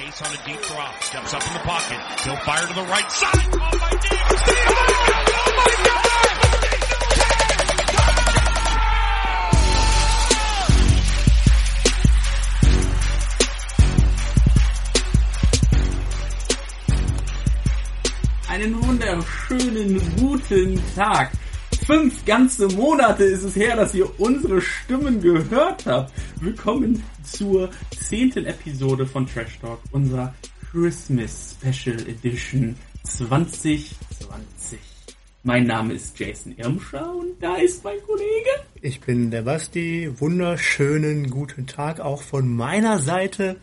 Case on a deep drop, steps up in the pocket. He'll fire to the right side. Oh my God! Oh my God! Einen wunderschönen guten Tag. Fünf ganze Monate ist es her, dass ihr unsere Stimmen gehört habt. Willkommen zur zehnten Episode von Trash Talk, unserer Christmas Special Edition 2020. Mein Name ist Jason Irmscher und da ist mein Kollege. Ich bin der Basti. Wunderschönen guten Tag auch von meiner Seite.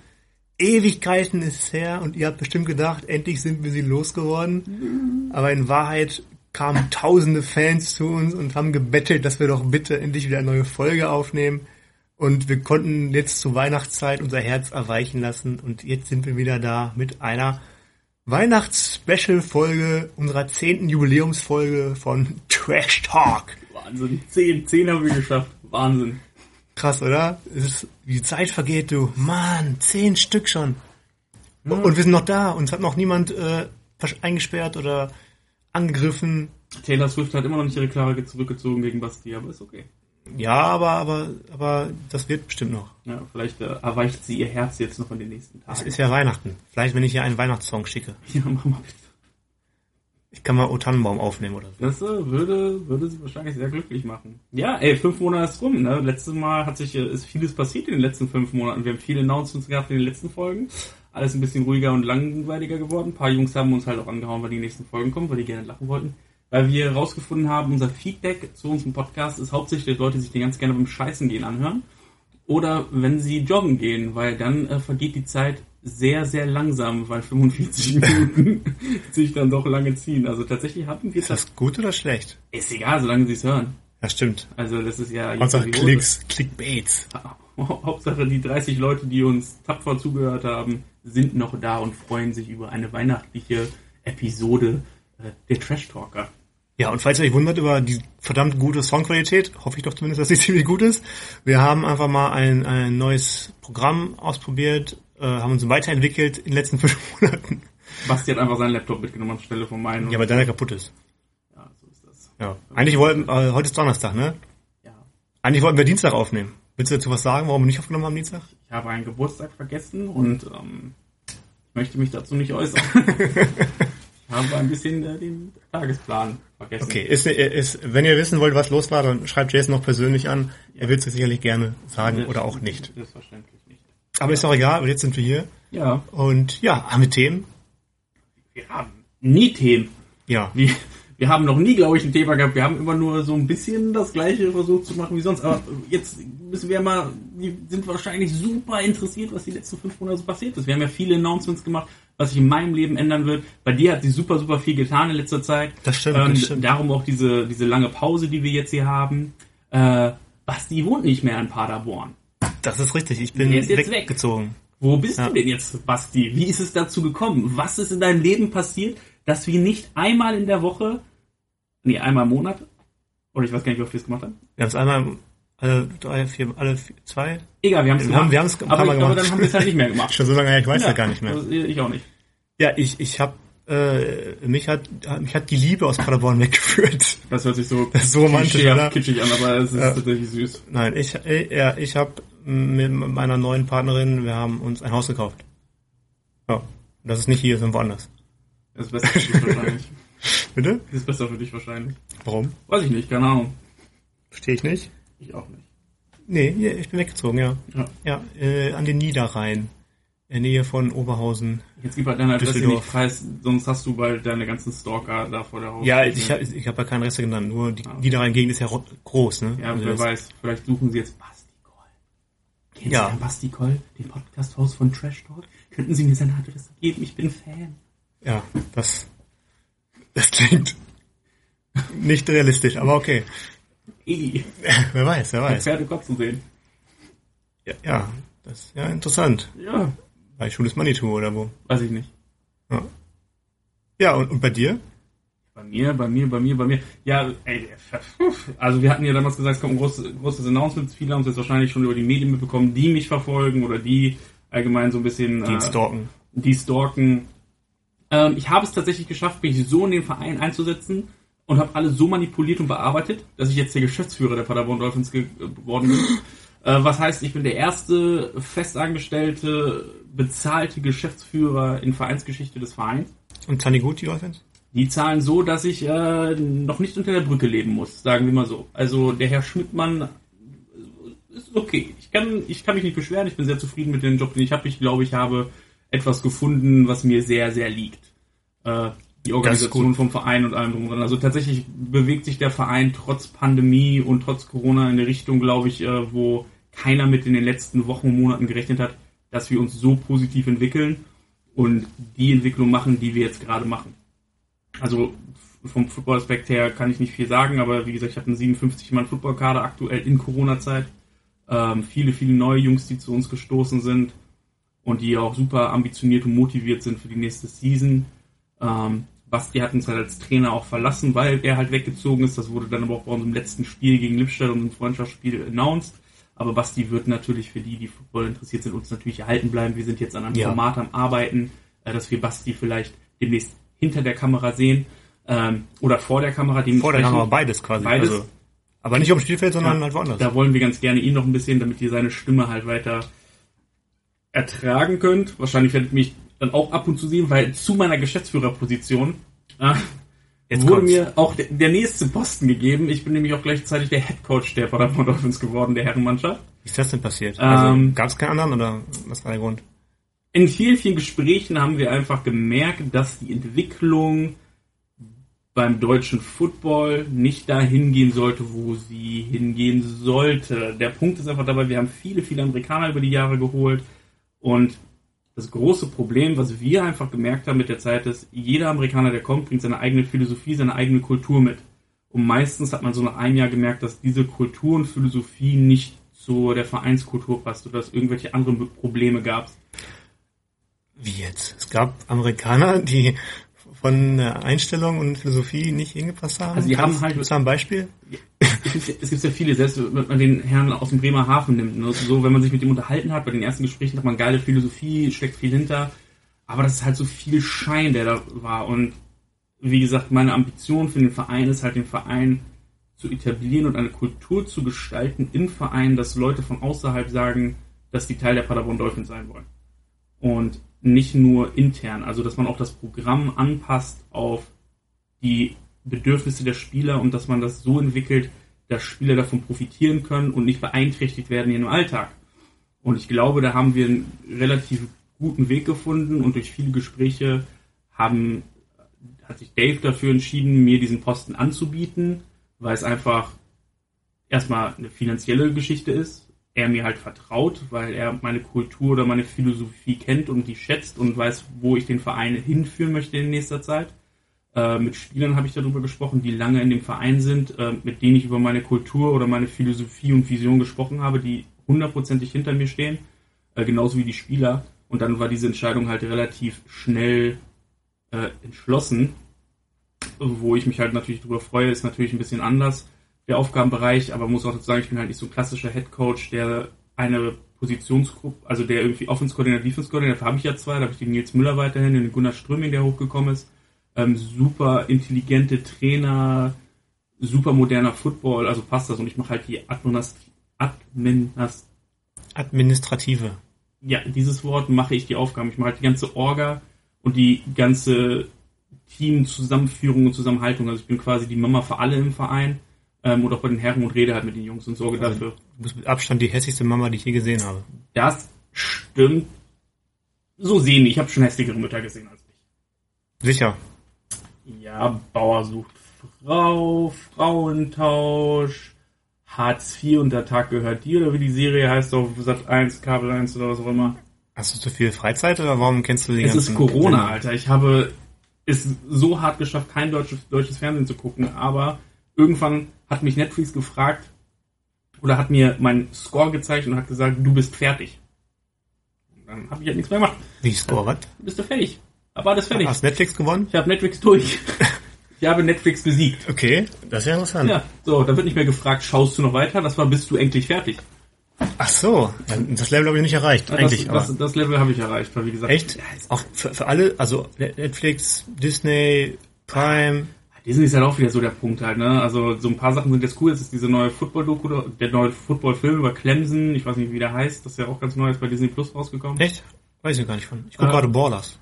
Ewigkeiten ist her und ihr habt bestimmt gedacht, endlich sind wir sie losgeworden. Aber in Wahrheit kamen tausende Fans zu uns und haben gebettelt, dass wir doch bitte endlich wieder eine neue Folge aufnehmen. Und wir konnten jetzt zur Weihnachtszeit unser Herz erweichen lassen. Und jetzt sind wir wieder da mit einer Weihnachts-Special-Folge unserer zehnten Jubiläumsfolge von Trash Talk. Wahnsinn. Zehn, zehn haben wir geschafft. Wahnsinn. Krass, oder? Es ist, die Zeit vergeht, du. Mann, zehn Stück schon. Und wir sind noch da. Uns hat noch niemand äh, eingesperrt oder angegriffen. Taylor Swift hat immer noch nicht ihre Klage zurückgezogen gegen Basti, aber ist okay. Ja, aber, aber, aber das wird bestimmt noch. Ja, vielleicht äh, erweicht sie ihr Herz jetzt noch in den nächsten Es Tagen. ist ja Weihnachten. Vielleicht, wenn ich hier einen Weihnachtssong schicke. Ja, mach mal bitte. Ich kann mal O Tannenbaum aufnehmen oder so. Das äh, würde, würde sie wahrscheinlich sehr glücklich machen. Ja, ey, fünf Monate ist rum, ne? Letztes Mal hat sich, äh, ist vieles passiert in den letzten fünf Monaten. Wir haben viele Announcements gehabt in den letzten Folgen. Alles ein bisschen ruhiger und langweiliger geworden. Ein paar Jungs haben uns halt auch angehauen, weil die nächsten Folgen kommen, weil die gerne lachen wollten. Weil wir herausgefunden haben, unser Feedback zu unserem Podcast ist hauptsächlich, dass Leute sich den ganz gerne beim Scheißen gehen anhören. Oder wenn sie joggen gehen, weil dann äh, vergeht die Zeit sehr, sehr langsam, weil 45 Minuten sich dann doch lange ziehen. Also tatsächlich haben wir Ist das gut oder schlecht? ist egal, solange sie es hören. Ja, stimmt. Also das ist ja Hauptsache. Klicks, Clickbaits. Hauptsache die 30 Leute, die uns tapfer zugehört haben, sind noch da und freuen sich über eine weihnachtliche Episode äh, der Trash Talker. Ja, und falls ihr euch wundert über die verdammt gute Songqualität, hoffe ich doch zumindest, dass sie ziemlich gut ist. Wir haben einfach mal ein, ein neues Programm ausprobiert, äh, haben uns weiterentwickelt in den letzten fünf Monaten. Basti hat einfach seinen Laptop mitgenommen anstelle von meinen. Ja, weil deiner kaputt ist. ja, so ist das. Ja. Eigentlich wollten, äh, heute ist Donnerstag, ne? Ja. Eigentlich wollten wir Dienstag aufnehmen. Willst du dazu was sagen, warum wir nicht aufgenommen haben Dienstag? Ich habe einen Geburtstag vergessen und ähm, möchte mich dazu nicht äußern. ich habe ein bisschen äh, den Tagesplan vergessen. Okay, ist, ist, wenn ihr wissen wollt, was los war, dann schreibt Jason noch persönlich an. Er wird es sicherlich gerne sagen oder auch nicht. Selbstverständlich nicht. Aber ist auch egal, weil jetzt sind wir hier. Ja, Und ja, haben wir Themen? wir haben nie Themen. Ja. Wir, wir haben noch nie, glaube ich, ein Thema gehabt. Wir haben immer nur so ein bisschen das gleiche versucht zu machen wie sonst. Aber jetzt müssen wir mal, die sind wahrscheinlich super interessiert, was die letzten fünf Monate so passiert ist. Wir haben ja viele Announcements gemacht, was sich in meinem Leben ändern wird. Bei dir hat sich super, super viel getan in letzter Zeit. Das stimmt, Ähm, das stimmt. Darum auch diese, diese lange Pause, die wir jetzt hier haben. Äh, Basti wohnt nicht mehr in Paderborn. Das ist richtig. Ich bin jetzt weg. weggezogen. Wo bist Ja. du denn jetzt, Basti? Wie ist es dazu gekommen? Was ist in deinem Leben passiert, dass wir nicht einmal in der Woche, nee, einmal im Monat, oder ich weiß gar nicht, wie oft wir es gemacht haben. Wir haben es einmal alle drei, vier, alle vier, zwei. Egal, wir haben es Wir haben- haben's ein paar aber, Mal aber gemacht. dann haben wir es halt nicht mehr gemacht. Schon so lange her, ich weiß ja, gar nicht mehr. Also ich auch nicht. Ja, ich, ich habe äh, mich hat mich hat die Liebe aus Paderborn weggeführt. Das hört sich so, so romantisch, oder? kitschig an, aber es ist Ja. tatsächlich süß. Nein, ich äh, ja, ich habe mit meiner neuen Partnerin, wir haben uns ein Haus gekauft. Ja, das ist nicht hier, sondern woanders. Das ist besser für dich wahrscheinlich. Bitte? Das ist besser für dich wahrscheinlich. Warum? Weiß ich nicht, keine Ahnung. Verstehe ich nicht. Ich auch nicht. Nee, ich bin weggezogen, ja. Ja. Ja, äh, an den Niederrhein. In der Nähe von Oberhausen. Jetzt gib halt deine Adresse nicht preis, sonst hast du bald deine ganzen Stalker da vor der Haustür. Ja, ich habe ich hab ja keine Reste genannt, nur die Ah. Niederrhein-Gegend ist ja ro- groß, ne? Ja, Also wer weiß, vielleicht suchen sie jetzt Basti Koll. Kennst Ja. du den Basti Koll, den Podcast-Host von Trash Talk? Könnten Sie mir seine Adresse geben? Ich bin Fan. Ja, das, das klingt nicht realistisch, aber okay. Wer weiß, wer weiß. Pferde kotzen sehen. Ja, ja, das ist ja interessant. Ja, Bei Schules Manitou oder wo? weiß ich nicht. Ja, ja und, und bei dir? Bei mir, bei mir, bei mir, bei mir. Ja, ey, also wir hatten ja damals gesagt, es kommt ein großes, großes Announcement. Viele haben es jetzt wahrscheinlich schon über die Medien mitbekommen, die mich verfolgen oder die allgemein so ein bisschen... Die äh, stalken. die stalken. Ähm, ich habe es tatsächlich geschafft, mich so in den Verein einzusetzen und habe alles so manipuliert und bearbeitet, dass ich jetzt der Geschäftsführer der Paderborn Dolphins geworden bin. Äh, was heißt, ich bin der erste festangestellte, bezahlte Geschäftsführer in Vereinsgeschichte des Vereins. Und zahlen die gut, die Dolphins? Die zahlen so, dass ich äh, noch nicht unter der Brücke leben muss, sagen wir mal so. Also der Herr Schmidtmann äh, ist okay. Ich kann, ich kann mich nicht beschweren, ich bin sehr zufrieden mit dem Job, den ich habe. Ich glaube, ich habe etwas gefunden, was mir sehr, sehr liegt. Äh, die Organisation vom Verein und allem drum und dran. Also tatsächlich bewegt sich der Verein trotz Pandemie und trotz Corona in eine Richtung, glaube ich, äh, wo keiner mit in den letzten Wochen und Monaten gerechnet hat, dass wir uns so positiv entwickeln und die Entwicklung machen, die wir jetzt gerade machen. Also vom Football-Aspekt her kann ich nicht viel sagen, aber wie gesagt, ich habe einen 57-Mann-Football-Kader aktuell in Corona-Zeit. Ähm, viele, viele neue Jungs, die zu uns gestoßen sind und die auch super ambitioniert und motiviert sind für die nächste Season. Ähm, Basti hat uns halt als Trainer auch verlassen, weil er halt weggezogen ist. Das wurde dann aber auch bei unserem letzten Spiel gegen Lippstadt und im Freundschaftsspiel announced. Aber Basti wird natürlich für die, die Football interessiert sind, uns natürlich erhalten bleiben. Wir sind jetzt an einem ja. Format am Arbeiten, äh, dass wir Basti vielleicht demnächst hinter der Kamera sehen ähm, oder vor der Kamera. Vor der Kamera beides quasi. Beides. Also, aber nicht auf dem Spielfeld, sondern ja, halt woanders. Da wollen wir ganz gerne ihn noch ein bisschen, damit ihr seine Stimme halt weiter ertragen könnt. Wahrscheinlich werdet mich dann auch ab und zu sehen, weil zu meiner Geschäftsführerposition äh, Jetzt wurde kommt's. mir auch der, der, nächste Posten gegeben. Ich bin nämlich auch gleichzeitig der Head Coach der Paderborn Dolphins geworden, der Herrenmannschaft. Wie ist das denn passiert? Also, ähm, Gab es keinen anderen oder was war der Grund? In vielen, vielen Gesprächen haben wir einfach gemerkt, dass die Entwicklung beim deutschen Football nicht dahin gehen sollte, wo sie hingehen sollte. Der Punkt ist einfach dabei, wir haben viele, viele Amerikaner über die Jahre geholt und das große Problem, was wir einfach gemerkt haben mit der Zeit, ist, jeder Amerikaner, der kommt, bringt seine eigene Philosophie, seine eigene Kultur mit. Und meistens hat man so nach einem Jahr gemerkt, dass diese Kultur und Philosophie nicht zu der Vereinskultur passt oder dass es irgendwelche anderen Probleme gab. Wie jetzt? Es gab Amerikaner, die von Einstellung und Philosophie nicht hingepasst haben? Also die haben halt... Ist da ein Beispiel? Es gibt, ja viele, selbst wenn man den Herrn aus dem Bremer Hafen nimmt. Ne? So, wenn man sich mit ihm unterhalten hat, bei den ersten Gesprächen hat man geile Philosophie, steckt viel hinter. Aber das ist halt so viel Schein, der da war. Und wie gesagt, meine Ambition für den Verein ist halt, den Verein zu etablieren und eine Kultur zu gestalten im Verein, dass Leute von außerhalb sagen, dass die Teil der Paderborn Dolphins sein wollen. Und nicht nur intern, also dass man auch das Programm anpasst auf die Bedürfnisse der Spieler und dass man das so entwickelt, dass Spieler davon profitieren können und nicht beeinträchtigt werden in ihrem Alltag. Und ich glaube, da haben wir einen relativ guten Weg gefunden und durch viele Gespräche haben, hat sich Dave dafür entschieden, mir diesen Posten anzubieten, weil es einfach erstmal eine finanzielle Geschichte ist er mir halt vertraut, weil er meine Kultur oder meine Philosophie kennt und die schätzt und weiß, wo ich den Verein hinführen möchte in nächster Zeit. Äh, mit Spielern habe ich darüber gesprochen, die lange in dem Verein sind, äh, mit denen ich über meine Kultur oder meine Philosophie und Vision gesprochen habe, die hundertprozentig hinter mir stehen, äh, genauso wie die Spieler. Und dann war diese Entscheidung halt relativ schnell äh, entschlossen. Wo ich mich halt natürlich darüber freue, ist natürlich ein bisschen anders der Aufgabenbereich, aber muss auch dazu sagen, ich bin halt nicht so ein klassischer Head Coach, der eine Positionsgruppe, also der irgendwie Offense Coordinator, Defense Coordinator, dafür habe ich ja zwei, da habe ich den Nils Müller weiterhin, den Gunnar Ströming, der hochgekommen ist, ähm, super intelligente Trainer, super moderner Football, also passt das und ich mache halt die Administ Administ administrative. Ja, dieses Wort mache ich die Aufgaben. Ich mache halt die ganze Orga und die ganze Teamzusammenführung und Zusammenhaltung. Also ich bin quasi die Mama für alle im Verein ähm, und auch bei den Herren und rede halt mit den Jungs und sorge also, dafür. Du bist mit Abstand die hässlichste Mama, die ich je gesehen habe. Das stimmt. So sehen die. Ich habe schon hässlichere Mütter gesehen als ich. Sicher. Ja, Bauer sucht Frau, Frauentausch, Hartz IV und der Tag gehört dir, oder wie die Serie heißt, auf Sat 1, Kabel 1 oder was auch immer. Hast du zu viel Freizeit oder warum kennst du die Es ist Corona, Alter. Ich habe es so hart geschafft, kein deutsches, deutsches Fernsehen zu gucken, aber irgendwann hat mich Netflix gefragt oder hat mir meinen Score gezeigt und hat gesagt, du bist fertig. Und dann habe ich halt nichts mehr gemacht. Wie Score, was? Bist du fertig. Aber alles fertig. Hast Netflix gewonnen? Ich habe Netflix durch. ich habe Netflix besiegt. Okay, das ist ja interessant. Ja, so, da wird nicht mehr gefragt, schaust du noch weiter? Das war, bist du endlich fertig. Ach so, ja, das Level habe ich nicht erreicht, eigentlich. Das, das, das Level habe ich erreicht, weil wie gesagt. Echt? Auch für, für alle, also Netflix, Disney, Prime. Disney ist halt auch wieder so der Punkt halt, ne? Also so ein paar Sachen sind jetzt cool. Es ist diese neue Football-Doku, der neue Football-Film über Clemson. Ich weiß nicht, wie der heißt. Das ist ja auch ganz neu, ist bei Disney Plus rausgekommen. Echt? Weiß ich gar nicht von. Ich gucke äh, gerade Ballers.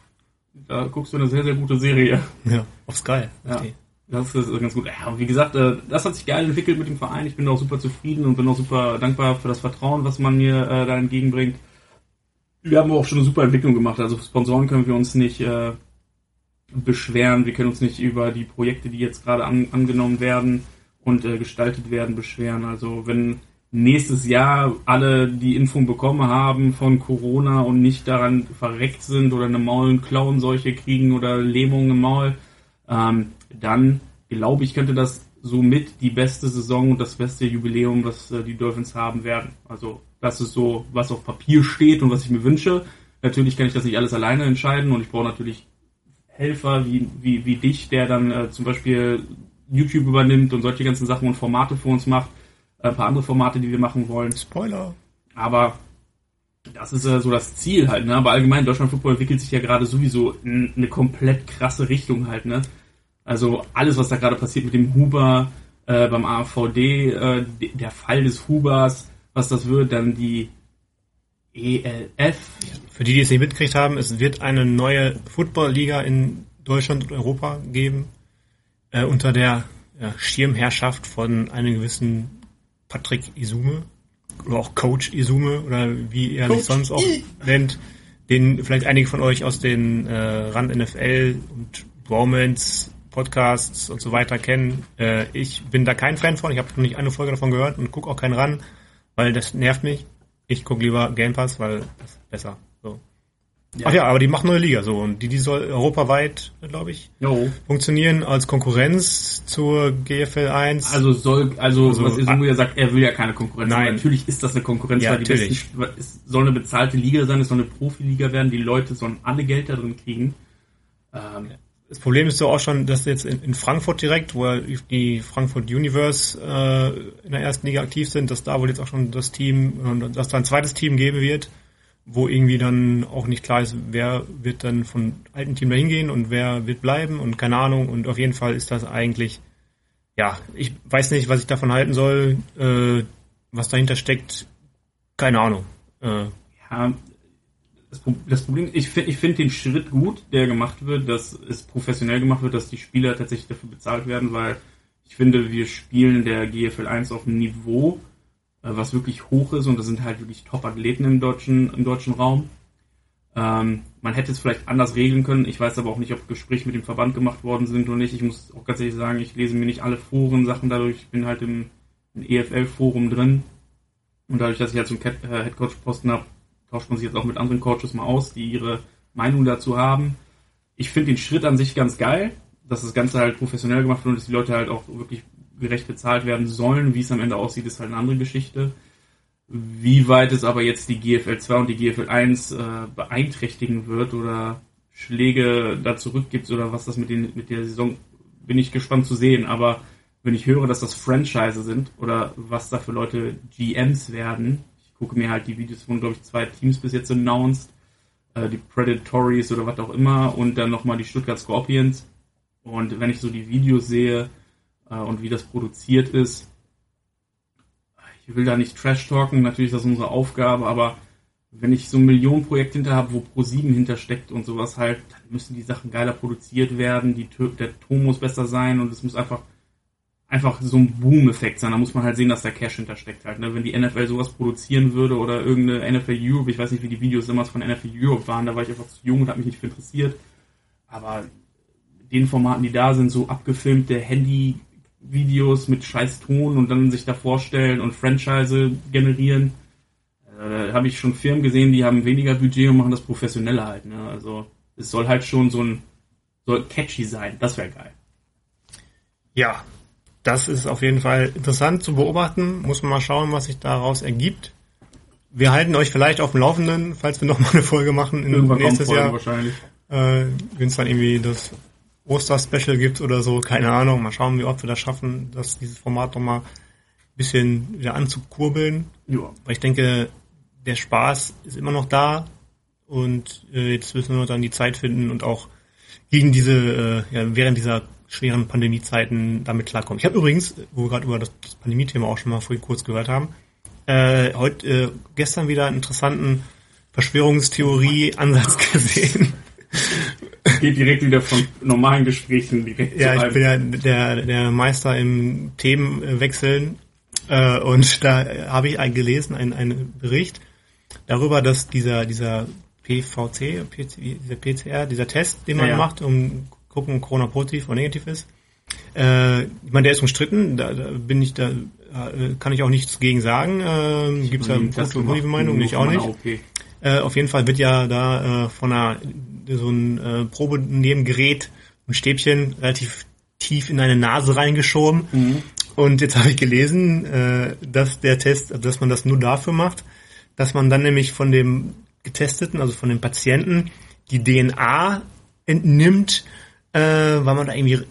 Da guckst du eine sehr, sehr gute Serie. Ja, auf Sky. Ja. Das ist ganz gut. Ja, und wie gesagt, äh, das hat sich geil entwickelt mit dem Verein. Ich bin auch super zufrieden und bin auch super dankbar für das Vertrauen, was man mir äh, da entgegenbringt. Wir haben auch schon eine super Entwicklung gemacht. Also Sponsoren können wir uns nicht äh, beschweren. Wir können uns nicht über die Projekte, die jetzt gerade an, angenommen werden und äh, gestaltet werden, beschweren. Also wenn nächstes Jahr alle die Impfung bekommen haben von Corona und nicht daran verreckt sind oder eine Maul- und Klauenseuche kriegen oder Lähmung im Maul, ähm, dann glaube ich, könnte das somit die beste Saison und das beste Jubiläum, was äh, die Dolphins haben werden. Also das ist so, was auf Papier steht und was ich mir wünsche. Natürlich kann ich das nicht alles alleine entscheiden und ich brauche natürlich Helfer wie, wie, wie dich, der dann äh, zum Beispiel YouTube übernimmt und solche ganzen Sachen und Formate für uns macht. Äh, ein paar andere Formate, die wir machen wollen. Spoiler. Aber das ist äh, so das Ziel halt, ne? Aber allgemein, Deutschland Football entwickelt sich ja gerade sowieso in eine komplett krasse Richtung halt, ne? Also alles, was da gerade passiert mit dem Huber äh, beim AVD, äh, der Fall des Hubers, was das wird, dann die ELF. Für die, die es nicht mitgekriegt haben, es wird eine neue Football-Liga in Deutschland und Europa geben, äh, unter der ja, Schirmherrschaft von einem gewissen Patrick Isume oder auch Coach Isume oder wie er sich sonst auch nennt, den vielleicht einige von euch aus den äh, Rand NFL und Bromance Podcasts und so weiter kennen. Äh, ich bin da kein Fan von. Ich habe noch nicht eine Folge davon gehört und gucke auch keinen ran, weil das nervt mich. Ich gucke lieber Game Pass, weil das ist besser. Ja. Ach ja, aber die machen eine Liga so und die, die soll europaweit, glaube ich, jo. funktionieren als Konkurrenz zur GFL 1. Also soll, also, also was Isumu ja sagt, er will ja keine Konkurrenz. Nein. natürlich ist das eine Konkurrenz, ja, weil die natürlich. besten, es soll eine bezahlte Liga sein, es soll eine Profiliga werden, die Leute sollen alle Geld da drin kriegen. Ähm, das Problem ist so auch schon, dass jetzt in, in Frankfurt direkt, wo die Frankfurt Universe äh, in der ersten Liga aktiv sind, dass da wohl jetzt auch schon das Team, dass da ein zweites Team geben wird, wo irgendwie dann auch nicht klar ist, wer wird dann von alten Team dahin gehen und wer wird bleiben und keine Ahnung. Und auf jeden Fall ist das eigentlich, ja, ich weiß nicht, was ich davon halten soll, äh, was dahinter steckt, keine Ahnung. Äh, ja, das Problem, ich finde ich find den Schritt gut, der gemacht wird, dass es professionell gemacht wird, dass die Spieler tatsächlich dafür bezahlt werden, weil ich finde, wir spielen der GFL 1 auf einem Niveau, was wirklich hoch ist und das sind halt wirklich Top-Athleten im deutschen, im deutschen Raum. Ähm, man hätte es vielleicht anders regeln können. Ich weiß aber auch nicht, ob Gespräche mit dem Verband gemagemacht worden sind oder nicht. Ich muss auch ganz ehrlich sagen, ich lese mir nicht alle Foren-Sachen dadurch. Ich bin halt im, im EFL-Forum drin. Und dadurch, dass ich halt so einen äh, Headcoach-Posten habe, tauscht man sich jetzt auch mit anderen Coaches mal aus, die ihre Meinung dazu haben. Ich finde den Schritt an sich ganz geil, dass das Ganze halt professionell gemacht wird und dass die Leute halt auch wirklich gerecht bezahlt werden sollen. Wie es am Ende aussieht, ist halt eine andere Geschichte. Wie weit es aber jetzt die GFL 2 und die GFL 1 äh, beeinträchtigen wird oder Schläge da zurückgibt oder was das mit, den, mit der Saison, bin ich gespannt zu sehen. Aber wenn ich höre, dass das Franchise sind oder was da für Leute GMs werden, gucke mir halt die Videos von, glaube ich, zwei Teams bis jetzt announced. Äh, die Predatories oder was auch immer und dann nochmal die Stuttgart Scorpions. Und wenn ich so die Videos sehe äh, und wie das produziert ist, ich will da nicht Trash talken, natürlich ist das unsere Aufgabe, aber wenn ich so ein Millionenprojekt hinter habe, wo Pro7 hintersteckt und sowas halt, dann müssen die Sachen geiler produziert werden, die, der Ton muss besser sein und es muss einfach einfach so ein Boom-Effekt sein. Da muss man halt sehen, dass da Cash hintersteckt halt. Ne? Wenn die NFL sowas produzieren würde oder irgendeine NFL Europe, ich weiß nicht, wie die Videos damals von NFL Europe waren, da war ich einfach zu jung und habe mich nicht für interessiert. Aber den Formaten, die da sind, so abgefilmte Handy-Videos mit scheiß Ton und dann sich da vorstellen und Franchise generieren, äh, da habe ich schon Firmen gesehen, die haben weniger Budget und machen das professioneller halt. Ne? Also es soll halt schon so ein soll catchy sein. Das wäre geil. Ja, das ist auf jeden Fall interessant zu beobachten. Muss man mal schauen, was sich daraus ergibt. Wir halten euch vielleicht auf dem Laufenden, falls wir nochmal eine Folge machen in Irgendwann nächstes Jahr. Wahrscheinlich. Äh, Wenn es dann irgendwie das Oster-Special gibt oder so, keine Ahnung. Mal schauen, wie oft wir das schaffen, dass dieses Format nochmal bisschen wieder anzukurbeln. Ja. Weil ich denke, der Spaß ist immer noch da und äh, jetzt müssen wir noch dann die Zeit finden und auch gegen diese, äh, ja, während dieser schweren Pandemiezeiten damit klarkommen. Ich habe übrigens, wo wir gerade über das, das Pandemie-Thema auch schon mal vorhin kurz gehört haben, äh, heute, äh, gestern wieder einen interessanten Verschwörungstheorie-Ansatz gesehen. Geht direkt wieder von normalen Gesprächen direkt Ja, ich bin ja der, der Meister im Themenwechseln äh, und da habe ich ein, gelesen, einen, einen Bericht darüber, dass dieser, dieser PVC, dieser PCR, dieser Test, den man Ja, ja. macht, um gucken, ob Corona positiv oder negativ ist, äh, ich meine, der ist umstritten, da, da bin ich da, äh, kann ich auch nichts gegen sagen. Äh, Gibt es Test positive gemacht, Meinung, nur ich auch nicht. Äh, auf jeden Fall wird ja da äh, von einer so ein äh, Probenebengerät ein Stäbchen relativ tief in deine Nase reingeschoben. Und jetzt habe ich gelesen, äh, dass der Test, also dass man das nur dafür macht, dass man dann nämlich von dem Getesteten, also von dem Patienten, die DNA entnimmt, äh, weil man da irgendwie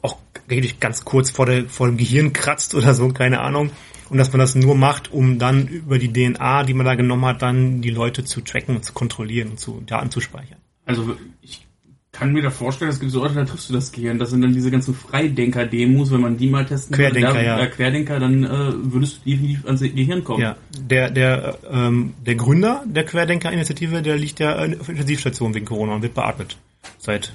auch wirklich ganz kurz vor, der, vor dem Gehirn kratzt oder so, keine Ahnung. Und dass man das nur macht, um dann über die DNA, die man da genommen hat, dann die Leute zu tracken und zu kontrollieren und zu Daten zu speichern. Also ich kann mir da vorstellen, es gibt so Orte, da triffst du das Gehirn. Das sind dann diese ganzen Freidenker-Demos, wenn man die mal testen Querdenker, da, ja. äh, Querdenker, dann äh, würdest du definitiv ans Gehirn kommen. Ja, der, der, ähm, der Gründer der Querdenker-Initiative, der liegt ja auf Intensivstation wegen Corona und wird beatmet. Seit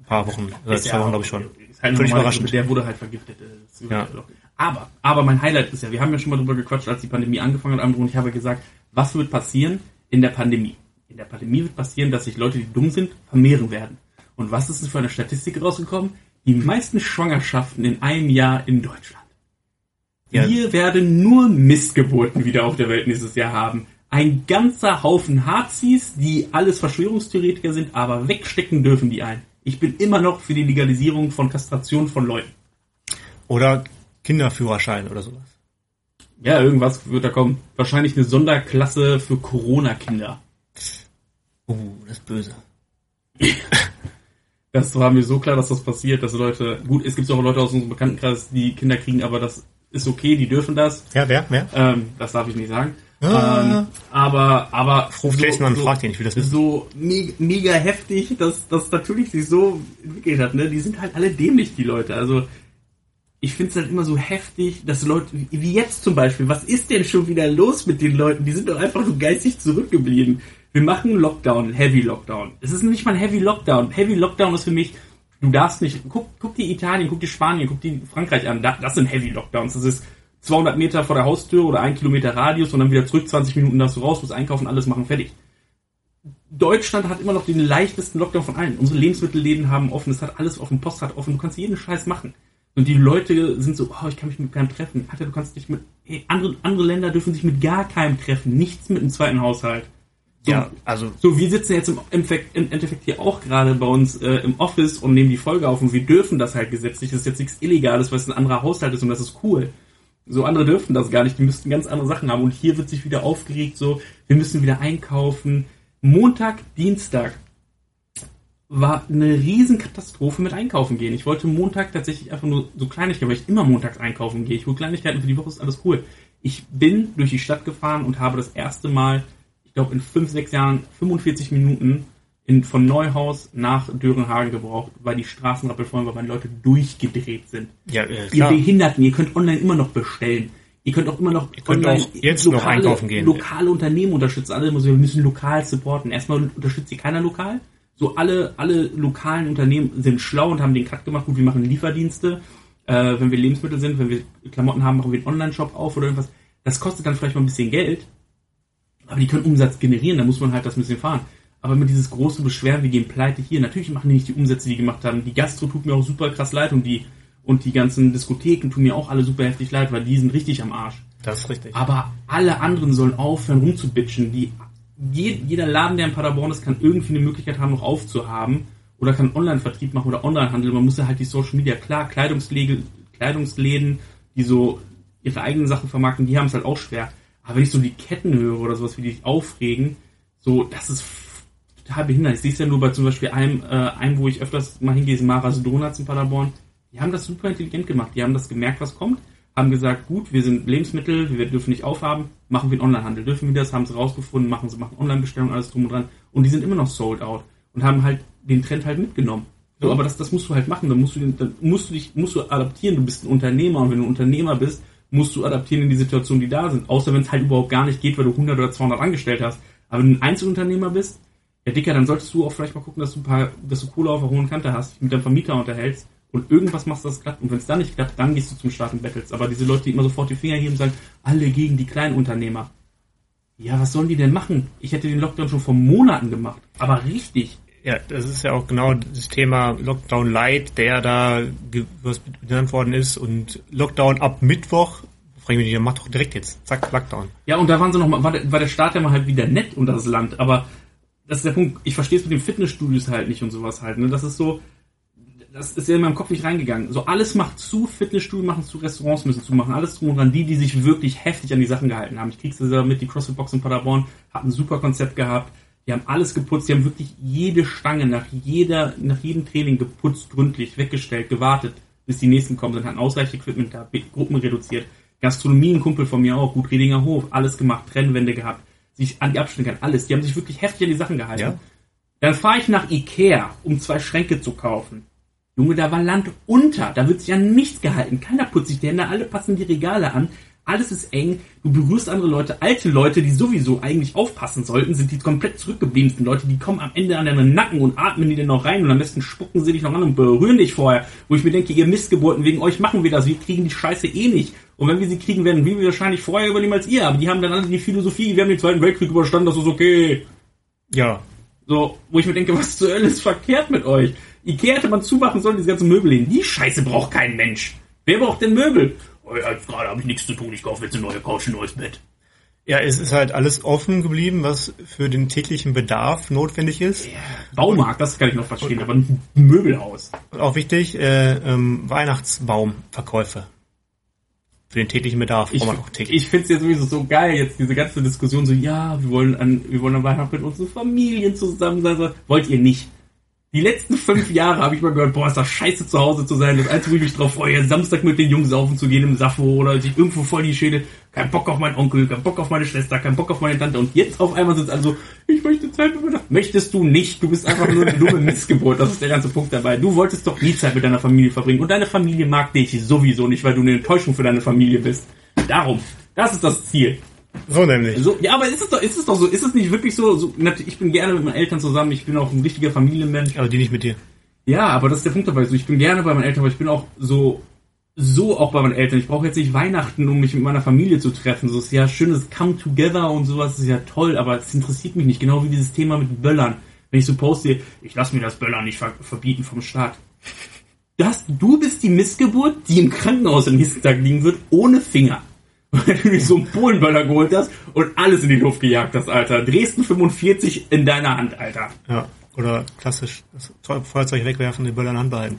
ein paar Wochen, seit zwei Wochen, glaube ich schon. Ist halt Völlig überraschend. Der wurde halt vergiftet. äh, Ja. Aber, aber mein Highlight ist ja, wir haben ja schon mal drüber gequatscht, als die Pandemie angefangen hat, und ich habe gesagt, was wird passieren in der Pandemie? In der Pandemie wird passieren, dass sich Leute, die dumm sind, vermehren werden. Und was ist denn für eine Statistik rausgekommen? Die meisten Schwangerschaften in einem Jahr in Deutschland. Ja. Wir werden nur Missgeburten wieder auf der Welt nächstes Jahr haben. Ein ganzer Haufen Hazis, die alles Verschwörungstheoretiker sind, aber wegstecken dürfen die ein. Ich bin immer noch für die Legalisierung von Kastration von Leuten. Oder Kinderführerschein oder sowas. Ja, irgendwas wird da kommen. Wahrscheinlich eine Sonderklasse für Corona-Kinder. Uh, das ist böse. Das war mir so klar, dass das passiert, dass Leute, gut, es gibt auch Leute aus unserem Bekanntenkreis, die Kinder kriegen, aber das ist okay, die dürfen das. Ja, wer? Wer? Ähm, das darf ich nicht sagen. Ah. Ähm, aber, aber. Ruf Jason an und fragt ihn, ich will das wissen. So mega, mega heftig, dass das natürlich sich so entwickelt hat, ne? Die sind halt alle dämlich, die Leute. Also, ich finde es halt immer so heftig, dass Leute, wie jetzt zum Beispiel, was ist denn schon wieder los mit den Leuten? Die sind doch einfach so geistig zurückgeblieben. Wir machen Lockdown, Heavy Lockdown. Es ist nicht mal ein Heavy Lockdown. Heavy Lockdown ist für mich, du darfst nicht, guck, guck die Italien, guck die Spanien, guck die Frankreich an. Da, das sind Heavy Lockdowns. Das ist 200 Meter vor der Haustür oder ein Kilometer Radius und dann wieder zurück, 20 Minuten darfst du raus, musst einkaufen, alles machen, fertig. Deutschland hat immer noch den leichtesten Lockdown von allen. Unsere Lebensmittelläden haben offen, es hat alles offen, Post hat offen, du kannst jeden Scheiß machen. Und die Leute sind so, oh, ich kann mich mit keinem treffen. Alter, du kannst dich mit, ey, andere, andere Länder dürfen sich mit gar keinem treffen. Nichts mit einem zweiten Haushalt. So, Ja, also so, wir sitzen jetzt im Endeffekt, im Endeffekt hier auch gerade bei uns äh, im Office und nehmen die Folge auf und wir dürfen das halt gesetzlich. Das ist jetzt nichts Illegales, weil es ein anderer Haushalt ist und das ist cool. So andere dürfen das gar nicht, die müssten ganz andere Sachen haben. Und hier wird sich wieder aufgeregt, so, wir müssen wieder einkaufen. Montag, Dienstag war eine Riesenkatastrophe mit Einkaufen gehen. Ich wollte Montag tatsächlich einfach nur so Kleinigkeiten, weil ich immer montags einkaufen gehe. Ich hole Kleinigkeiten für die Woche, ist alles cool. Ich bin durch die Stadt gefahren und habe das erste Mal, ich glaube in fünf, sechs Jahren, 45 Minuten in, von Neuhaus nach Dörenhagen gebraucht, weil die Straßen rappelvoll waren, weil Leute durchgedreht sind. ja, Ihr klar. Behinderten, ihr könnt online immer noch bestellen. Ihr könnt auch immer noch könnt auch jetzt noch einkaufen gehen. lokale Unternehmen unterstützen. Alle immer so, wir müssen lokal supporten. Erstmal unterstützt ihr keiner lokal. So alle, alle lokalen Unternehmen sind schlau und haben den Cut gemacht. Gut, wir machen Lieferdienste. Äh, wenn wir Lebensmittel sind, wenn wir Klamotten haben, machen wir einen Online-Shop auf oder irgendwas. Das kostet dann vielleicht mal ein bisschen Geld. Aber die können Umsatz generieren, da muss man halt das ein bisschen fahren. Aber immer dieses große Beschweren, wir gehen pleite hier. Natürlich machen die nicht die Umsätze, die gemacht haben. Die Gastro tut mir auch super krass leid und die, und die ganzen Diskotheken tun mir auch alle super heftig leid, weil die sind richtig am Arsch. Das ist richtig. Aber alle anderen sollen aufhören rumzubitchen. Die, jeder Laden, der in Paderborn ist, kann irgendwie eine Möglichkeit haben, noch aufzuhaben. Oder kann Online-Vertrieb machen oder Onlinehandel. Man muss ja halt die Social Media, klar, Kleidungsläden, die so ihre eigenen Sachen vermarkten, die haben es halt auch schwer. Aber wenn ich so die Ketten höre oder sowas, wie die sich aufregen, so, das ist total behindert. Ich sehe es ja nur bei zum Beispiel einem, äh, einem, wo ich öfters mal hingehe, ist Maras Donuts in Paderborn. Die haben das super intelligent gemacht. Die haben das gemerkt, was kommt, haben gesagt, gut, wir sind Lebensmittel, wir dürfen nicht aufhaben, machen wir einen Onlinehandel. Dürfen wir das, haben sie rausgefunden, machen sie, machen Online-Bestellungen, alles drum und dran. Und die sind immer noch sold out und haben halt den Trend halt mitgenommen. So, aber das, das musst du halt machen. Dann musst du, dann musst du dich, musst du adaptieren. Du bist ein Unternehmer und wenn du ein Unternehmer bist, musst du adaptieren in die Situationen, die da sind. Außer wenn es halt überhaupt gar nicht geht, weil du 100 oder 200 angestellt hast. Aber wenn du ein Einzelunternehmer bist, ja Dicker, dann solltest du auch vielleicht mal gucken, dass du ein paar, dass du Kohle auf der hohen Kante hast, dich mit deinem Vermieter unterhältst und irgendwas machst, das klappt. Und wenn es dann nicht klappt, dann gehst du zum Start in Battles. Aber diese Leute, die immer sofort die Finger heben und sagen, alle gegen die Kleinunternehmer. Ja, was sollen die denn machen? Ich hätte den Lockdown schon vor Monaten gemacht. Aber richtig. Ja, das ist ja auch genau das Thema Lockdown Light, der da was genannt worden ist und Lockdown ab Mittwoch. Frage mich nicht, mach doch direkt jetzt. Zack, Lockdown. Ja, und da waren sie noch mal, war der, war der Staat ja mal halt wieder nett unter das Land, aber das ist der Punkt, ich verstehe es mit den Fitnessstudios halt nicht und sowas halt, ne? Das ist so, das ist ja in meinem Kopf nicht reingegangen. So alles macht zu, Fitnessstudio machen zu, Restaurants müssen zu machen, alles drum und dran. Die, die sich wirklich heftig an die Sachen gehalten haben. Ich krieg's ja mit, die CrossFit Box in Paderborn hat ein super Konzept gehabt. Die haben alles geputzt, die haben wirklich jede Stange nach jeder, nach jedem Training geputzt, gründlich, weggestellt, gewartet, bis die nächsten kommen sind, hatten ausreichend Equipment da, Gruppen reduziert. Gastronomie, ein Kumpel von mir auch, gut Redinger Hof, alles gemacht, Trennwände gehabt, sich an die Abstände gehalten, alles. Die haben sich wirklich heftig an die Sachen gehalten. Ja. Dann fahre ich nach Ikea, um zwei Schränke zu kaufen. Junge, da war Land unter. Da wird sich an nichts gehalten. Keiner putzt sich die Hände, alle passen die Regale an. Alles ist eng. Du berührst andere Leute. Alte Leute, die sowieso eigentlich aufpassen sollten, sind die komplett zurückgebliebensten Leute. Die kommen am Ende an deinen Nacken und atmen die dann noch rein und am besten spucken sie dich noch an und berühren dich vorher. Wo ich mir denke, ihr Missgeburten, wegen euch machen wir das. Wir kriegen die Scheiße eh nicht. Und wenn wir sie kriegen, werden wir wahrscheinlich vorher übernehmen als ihr. Aber die haben dann alle die Philosophie, wir haben den Zweiten Weltkrieg überstanden, das ist okay. Ja. So, wo ich mir denke, was zur Hölle ist verkehrt mit euch? Ikea hätte man zumachen sollen, diese ganzen Möbel hin. Die Scheiße braucht kein Mensch. Wer braucht denn Möbel? Oh ja, jetzt gerade habe ich nichts zu tun, ich kaufe jetzt eine neue Couch, ein neues Bett. Ja, es ist halt alles offen geblieben, was für den täglichen Bedarf notwendig ist. Baumarkt, das kann ich noch verstehen, aber ein Möbelhaus. Und auch wichtig, äh, ähm, Weihnachtsbaumverkäufe. Für den täglichen Bedarf Ich, man auch täglich. ich finde es ja sowieso so geil, jetzt diese ganze Diskussion so, ja, wir wollen an, wir wollen an Weihnachten mit unseren Familien zusammen sein. Wollt ihr nicht? Die letzten fünf Jahre habe ich mal gehört, boah, ist das scheiße zu Hause zu sein. Das Einzige, wo ich mich drauf freue, Samstag mit den Jungs saufen zu gehen im Saffo oder sich irgendwo voll die Schädel. Kein Bock auf meinen Onkel, kein Bock auf meine Schwester, kein Bock auf meine Tante. Und jetzt auf einmal sind also, ich möchte Zeit mit meiner... Möchtest du nicht. Du bist einfach nur eine dumme Missgeburt. Das ist der ganze Punkt dabei. Du wolltest doch nie Zeit mit deiner Familie verbringen. Und deine Familie mag dich sowieso nicht, weil du eine Enttäuschung für deine Familie bist. Darum. Das ist das Ziel. So nämlich. So, ja, aber ist es doch, ist es doch so, ist es nicht wirklich so, so ich bin gerne mit meinen Eltern zusammen, ich bin auch ein richtiger Familienmensch. Aber die nicht mit dir. Ja, aber das ist der Punkt dabei. So, ich bin gerne bei meinen Eltern, aber ich bin auch so, so auch bei meinen Eltern. Ich brauche jetzt nicht Weihnachten, um mich mit meiner Familie zu treffen. So ist ja schönes Come Together und sowas ist ja toll, aber es interessiert mich nicht. Genau wie dieses Thema mit Böllern. Wenn ich so poste, ich lasse mir das Böllern nicht ver verbieten vom Staat. Das, du bist die Missgeburt, die im Krankenhaus am nächsten Tag liegen wird, ohne Finger. Weil du dir so einen Polenböller geholt hast und alles in die Luft gejagt hast, Alter. Dresden 45 in deiner Hand, Alter. Ja. Oder klassisch das Feuerzeug wegwerfen, den Böller in der Hand behalten.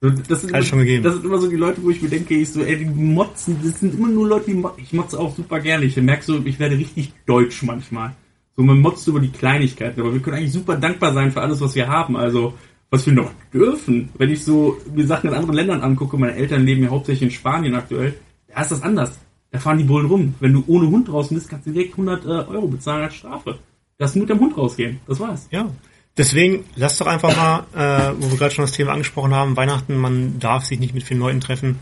So, das, sind Hat immer, schon gegeben. das sind immer so die Leute, wo ich mir denke, ich so, ey, die motzen, das sind immer nur Leute, die motzen. Ich motze auch super gerne. Ich merke so, ich werde richtig deutsch manchmal. So, man motzt über die Kleinigkeiten, aber wir können eigentlich super dankbar sein für alles, was wir haben. Also, was wir noch dürfen. Wenn ich so mir Sachen in anderen Ländern angucke, meine Eltern leben ja hauptsächlich in Spanien aktuell, da ist das anders. Da fahren die Bullen rum. Wenn du ohne Hund draußen bist, kannst du direkt 100 äh, Euro bezahlen als Strafe. Lass nur mit dem Hund rausgehen. Das war's. Ja. Deswegen, lass doch einfach mal, äh, wo wir gerade schon das Thema angesprochen haben, Weihnachten, man darf sich nicht mit vielen Leuten treffen.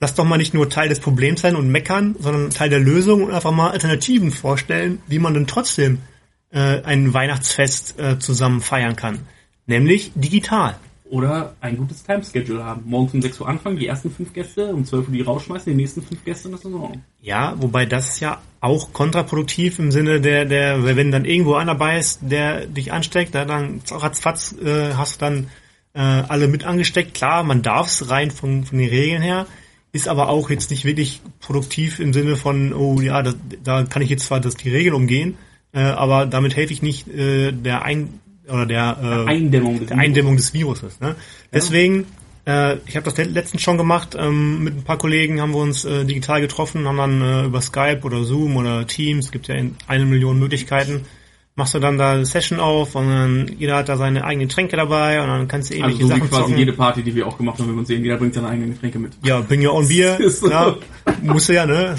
Lass doch mal nicht nur Teil des Problems sein und meckern, sondern Teil der Lösung und einfach mal Alternativen vorstellen, wie man denn trotzdem äh, ein Weihnachtsfest äh, zusammen feiern kann. Nämlich digital. Oder ein gutes Timeschedule haben. Morgens um 6 Uhr anfangen, die ersten fünf Gäste, um 12 Uhr die rausschmeißen, die nächsten fünf Gäste, in Ordnung. Ja, wobei das ist ja auch kontraproduktiv im Sinne der, der, wenn dann irgendwo einer dabei ist, der dich ansteckt, da dann ratzfatz äh, hast du dann äh, alle mit angesteckt. Klar, man darf es rein von, von den Regeln her, ist aber auch jetzt nicht wirklich produktiv im Sinne von, oh ja, das, da kann ich jetzt zwar das, die Regeln umgehen, äh, aber damit helfe ich nicht äh, der ein oder der, äh, Eindämmung des der Eindämmung des Viruses. Ne? Deswegen, äh, ich habe das letztens schon gemacht, ähm, mit ein paar Kollegen haben wir uns äh, digital getroffen, haben dann äh, über Skype oder Zoom oder Teams, es gibt ja in eine Million Möglichkeiten, machst du dann da eine Session auf und dann jeder hat da seine eigenen Tränke dabei und dann kannst du Also ähnliche so wie Sachen quasi zocken. jede Party, die wir auch gemacht haben, wenn wir uns sehen, jeder bringt seine eigenen Getränke mit. Ja, bring your own Bier, so. klar, musst du ja, ne?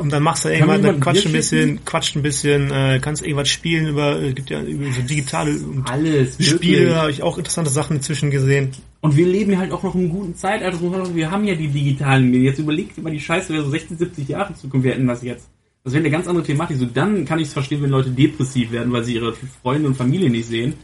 Und dann machst du irgendwann, dann quatscht ein bisschen, quatscht ein bisschen, äh, kannst irgendwas spielen über, äh, gibt ja über so digitale und Alles, Spiele, wirklich. habe ich auch interessante Sachen inzwischen gesehen. Und wir leben ja halt auch noch in einem guten Zeitalter. Also wir haben ja die digitalen Medien. Jetzt überlegt mal die Scheiße, wäre so 60, 70 Jahre in Zukunft, wir hätten das jetzt. Das wäre eine ganz andere Thematik. So dann kann ich es verstehen, wenn Leute depressiv werden, weil sie ihre Freunde und Familie nicht sehen.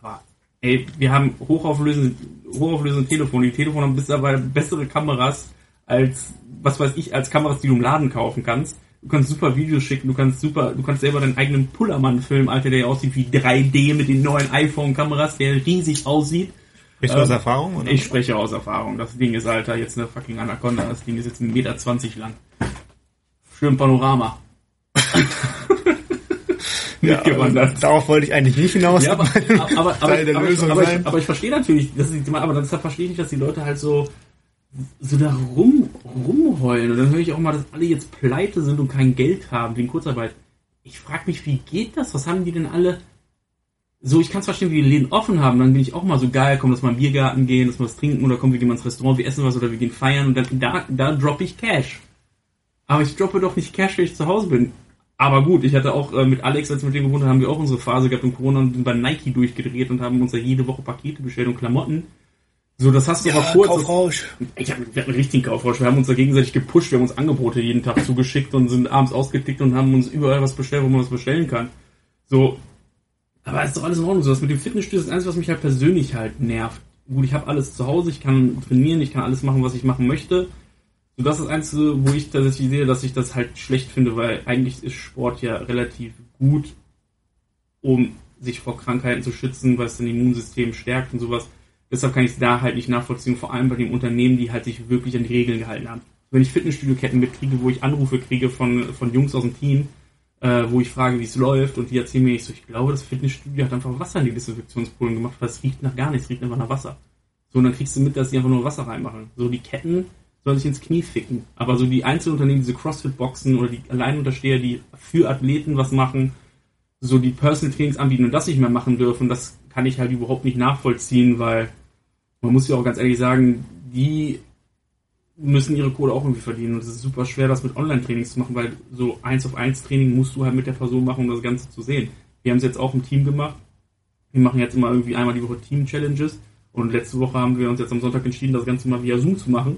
Aber ey, wir haben hochauflösende, hochauflösende Telefone. Die Telefone haben mittlerweile bessere Kameras als, was weiß ich, als Kameras, die du im Laden kaufen kannst. Du kannst super Videos schicken, du kannst super, du kannst selber deinen eigenen Pullermann filmen, Alter, der aussieht wie 3D mit den neuen iPhone-Kameras, der riesig aussieht. Bist du aus Ähm, Erfahrung? Oder? Ich spreche aus Erfahrung. Das Ding ist, Alter, jetzt eine fucking Anaconda. Das Ding ist jetzt 1,20 Meter lang. Schön Panorama. Mitgewandert. Darauf wollte ich eigentlich nicht hinaus. Ja, aber, aber, aber, sein. ich, aber ich verstehe natürlich, das ist, aber deshalb verstehe ich nicht, dass die Leute halt so, so da rum, rumheulen. Und dann höre ich auch mal, dass alle jetzt pleite sind und kein Geld haben wegen Kurzarbeit. Ich frage mich, wie geht das? Was haben die denn alle? So, ich kann es verstehen, wie die Läden offen haben. Dann bin ich auch mal so geil, komm, lass mal in den Biergarten gehen, lass mal was trinken oder komm, wir gehen mal ins Restaurant, wir essen was oder wir gehen feiern und dann, da, da droppe ich Cash. Aber ich droppe doch nicht Cash, wenn ich zu Hause bin. Aber gut, ich hatte auch äh, mit Alex, als wir mit dem gewohnt haben, haben wir auch unsere Phase gehabt in Corona und sind bei Nike durchgedreht und haben uns ja jede Woche Pakete bestellt und Klamotten. So, das hast du ja, aber kurz. Kaufrausch. Ich hab, wir hatten einen richtigen Kaufrausch. Wir haben uns da gegenseitig gepusht, wir haben uns Angebote jeden Tag zugeschickt und sind abends ausgetickt und haben uns überall was bestellt, wo man was bestellen kann. So. Aber ist doch alles in Ordnung. So, das mit dem Fitnessstudio ist das Einzige, was mich halt persönlich halt nervt. Gut, ich habe alles zu Hause, ich kann trainieren, ich kann alles machen, was ich machen möchte. So, das ist Einzige, wo ich tatsächlich sehe, dass ich das halt schlecht finde, weil eigentlich ist Sport ja relativ gut, um sich vor Krankheiten zu schützen, weil es dein Immunsystem stärkt und sowas. Deshalb kann ich es da halt nicht nachvollziehen, vor allem bei den Unternehmen, die halt sich wirklich an die Regeln gehalten haben. Wenn ich Fitnessstudio-Ketten mitkriege, wo ich Anrufe kriege von, von Jungs aus dem Team, äh, wo ich frage, wie es läuft, und die erzählen mir nicht so, ich glaube, das Fitnessstudio hat einfach Wasser in die Desinfektionspolen gemacht, weil es riecht nach gar nichts, es riecht einfach nach Wasser. So, und dann kriegst du mit, dass die einfach nur Wasser reinmachen. So, die Ketten sollen sich ins Knie ficken. Aber so die Einzelunternehmen, diese Crossfit-Boxen oder die Alleinuntersteher, die für Athleten was machen, so die Personal Trainings anbieten und das nicht mehr machen dürfen, das kann ich halt überhaupt nicht nachvollziehen, weil man muss ja auch ganz ehrlich sagen, die müssen ihre Kohle auch irgendwie verdienen. Und es ist super schwer, das mit Online-Trainings zu machen, weil so eins auf eins Training musst du halt mit der Person machen, um das Ganze zu sehen. Wir haben es jetzt auch im Team gemacht. Wir machen jetzt immer irgendwie einmal die Woche Team-Challenges. Und letzte Woche haben wir uns jetzt am Sonntag entschieden, das Ganze mal via Zoom zu machen.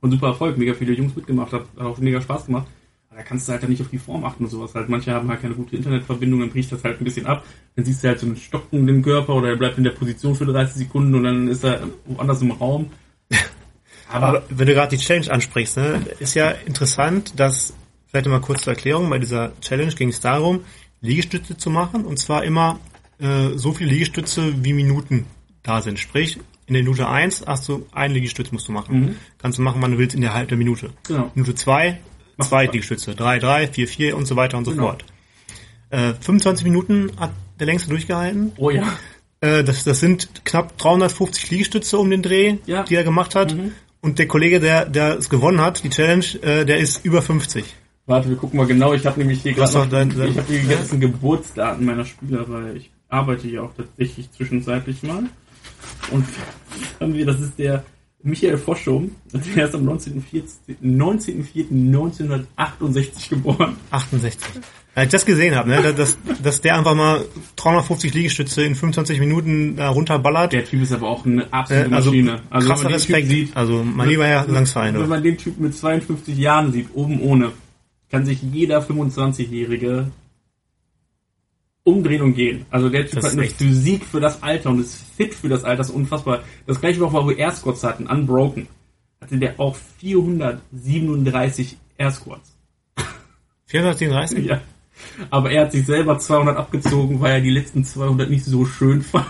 Und super Erfolg, mega viele Jungs mitgemacht, hat, hat auch mega Spaß gemacht. Aber da kannst du halt dann nicht auf die Form achten und sowas. Halt, manche haben halt keine gute Internetverbindung, dann bricht das halt ein bisschen ab. Dann siehst du halt so einen Stocken im Körper oder er bleibt in der Position für 30 Sekunden und dann ist er woanders im Raum. Aber wenn du gerade die Challenge ansprichst, ne, ist ja interessant, dass, vielleicht mal kurz zur Erklärung, bei dieser Challenge ging es darum, Liegestütze zu machen und zwar immer äh, so viele Liegestütze, wie Minuten da sind. Sprich, in der Minute 1 hast du einen Liegestütz musst du machen. Kannst du machen, wann du willst, in der halben Minute. Genau. Minute 2, zwei Liegestütze, 3, 3, 4, 4 und so weiter und so Genau. fort. Äh, 25 Minuten hat der längste durchgehalten. Oh ja. Äh, das, das sind knapp 350 Liegestütze um den Dreh, Ja. Mhm. die er gemacht hat. Und der Kollege, der, der es gewonnen hat, die Challenge, äh, der ist über 50. Warte, wir gucken mal genau. Ich habe nämlich hier gerade ich habe die ganzen Geburtsdaten meiner Spieler, weil ich arbeite ja auch tatsächlich zwischenzeitlich mal. Und haben wir, das ist der Michael Foschum, der ist am 19.04. 19.04.1968 geboren. 68. Als ich das gesehen habe, ne, dass, dass der einfach mal 350 Liegestütze in 25 Minuten da runterballert. Der Typ ist aber auch eine absolute Äh, also Maschine. Also krasser wenn man Typ Respekt. sieht, also mein lieber Herr Gesangsverein. wenn man den Typ mit 52 Jahren sieht, oben ohne, kann sich jeder 25-Jährige umdrehen und gehen. Also der Typ Das hat ist eine echt. Physik für das Alter und ist fit für das Alter, das ist unfassbar. Das gleiche war, wo wir Air Squats hatten, Unbroken. Hatte der auch 437 Air Squats. 437? Ja. Aber er hat sich selber 200 abgezogen, weil er die letzten 200 nicht so schön fand.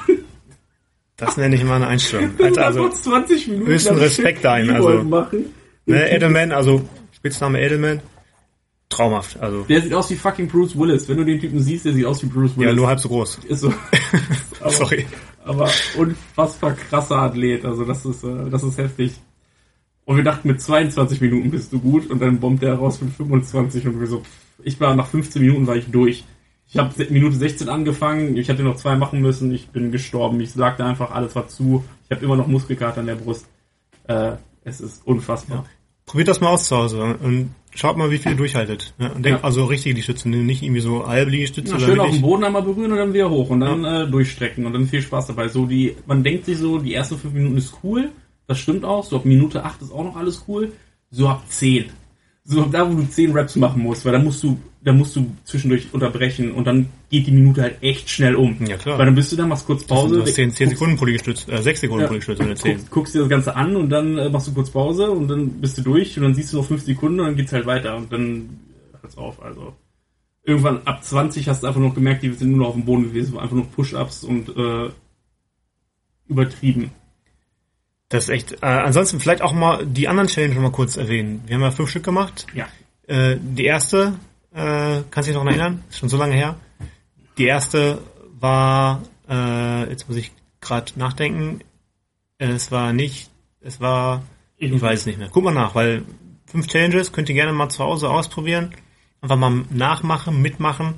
Das nenne ich mal eine Einstellung. Alter, also, kurz 20 Minuten höchsten Respekt dahin, also. machen. ne, Edelman, also Spitzname Edelman, traumhaft. Also, Der sieht aus wie fucking Bruce Willis. Wenn du den Typen siehst, der sieht aus wie Bruce Willis. ja, nur halb so groß. Ist so. aber, Sorry. Aber unfassbar krasser Athlet. Also das ist, äh, das ist heftig. Und wir dachten, mit 22 Minuten bist du gut und dann bombt der raus mit 25 und wir so, ich war nach 15 Minuten war ich durch. Ich habe Minute 16 angefangen, ich hätte noch zwei machen müssen, ich bin gestorben. Ich sagte einfach, alles war zu. Ich habe immer noch Muskelkater an der Brust. Äh, es ist unfassbar. Ja. Probiert das mal aus zu Hause und schaut mal, wie viel ihr durchhaltet. Ja, und denkt, Ja. Also richtige Liegestütze, nicht irgendwie so halbe Liegestütze. Ja, schön auf dem Boden einmal berühren und dann wieder hoch und dann äh, durchstrecken und dann viel Spaß dabei. So die, man denkt sich so, die ersten fünf Minuten ist cool, das stimmt auch. So ab Minute acht ist auch noch alles cool. So ab zehn, so da, wo du zehn Raps machen musst, weil dann musst du, dann musst du zwischendurch unterbrechen und dann geht die Minute halt echt schnell um. Ja, klar. Weil dann bist du da, machst kurz Pause, Du hast 10, 10 guckst- Sekunden pro Liegestütze, äh, 6 Sekunden ja, wenn du 10. guckst, guckst dir das Ganze an und dann äh, machst du kurz Pause und dann bist du durch und dann siehst du noch fünf Sekunden und dann geht's halt weiter und dann hört's auf. Also irgendwann ab 20 hast du einfach noch gemerkt, die sind nur noch auf dem Boden gewesen, einfach nur Push-Ups und äh, übertrieben. Das ist echt. Äh, ansonsten vielleicht auch mal die anderen Challenges noch mal kurz erwähnen. Wir haben ja fünf Stück gemacht. Ja. Äh, die erste, äh, kannst du dich noch erinnern? Ist schon so lange her. Die erste war, äh, jetzt muss ich gerade nachdenken. Es war nicht, es war, ich weiß es nicht mehr. Guck mal nach, weil fünf Challenges könnt ihr gerne mal zu Hause ausprobieren. Einfach mal nachmachen, mitmachen.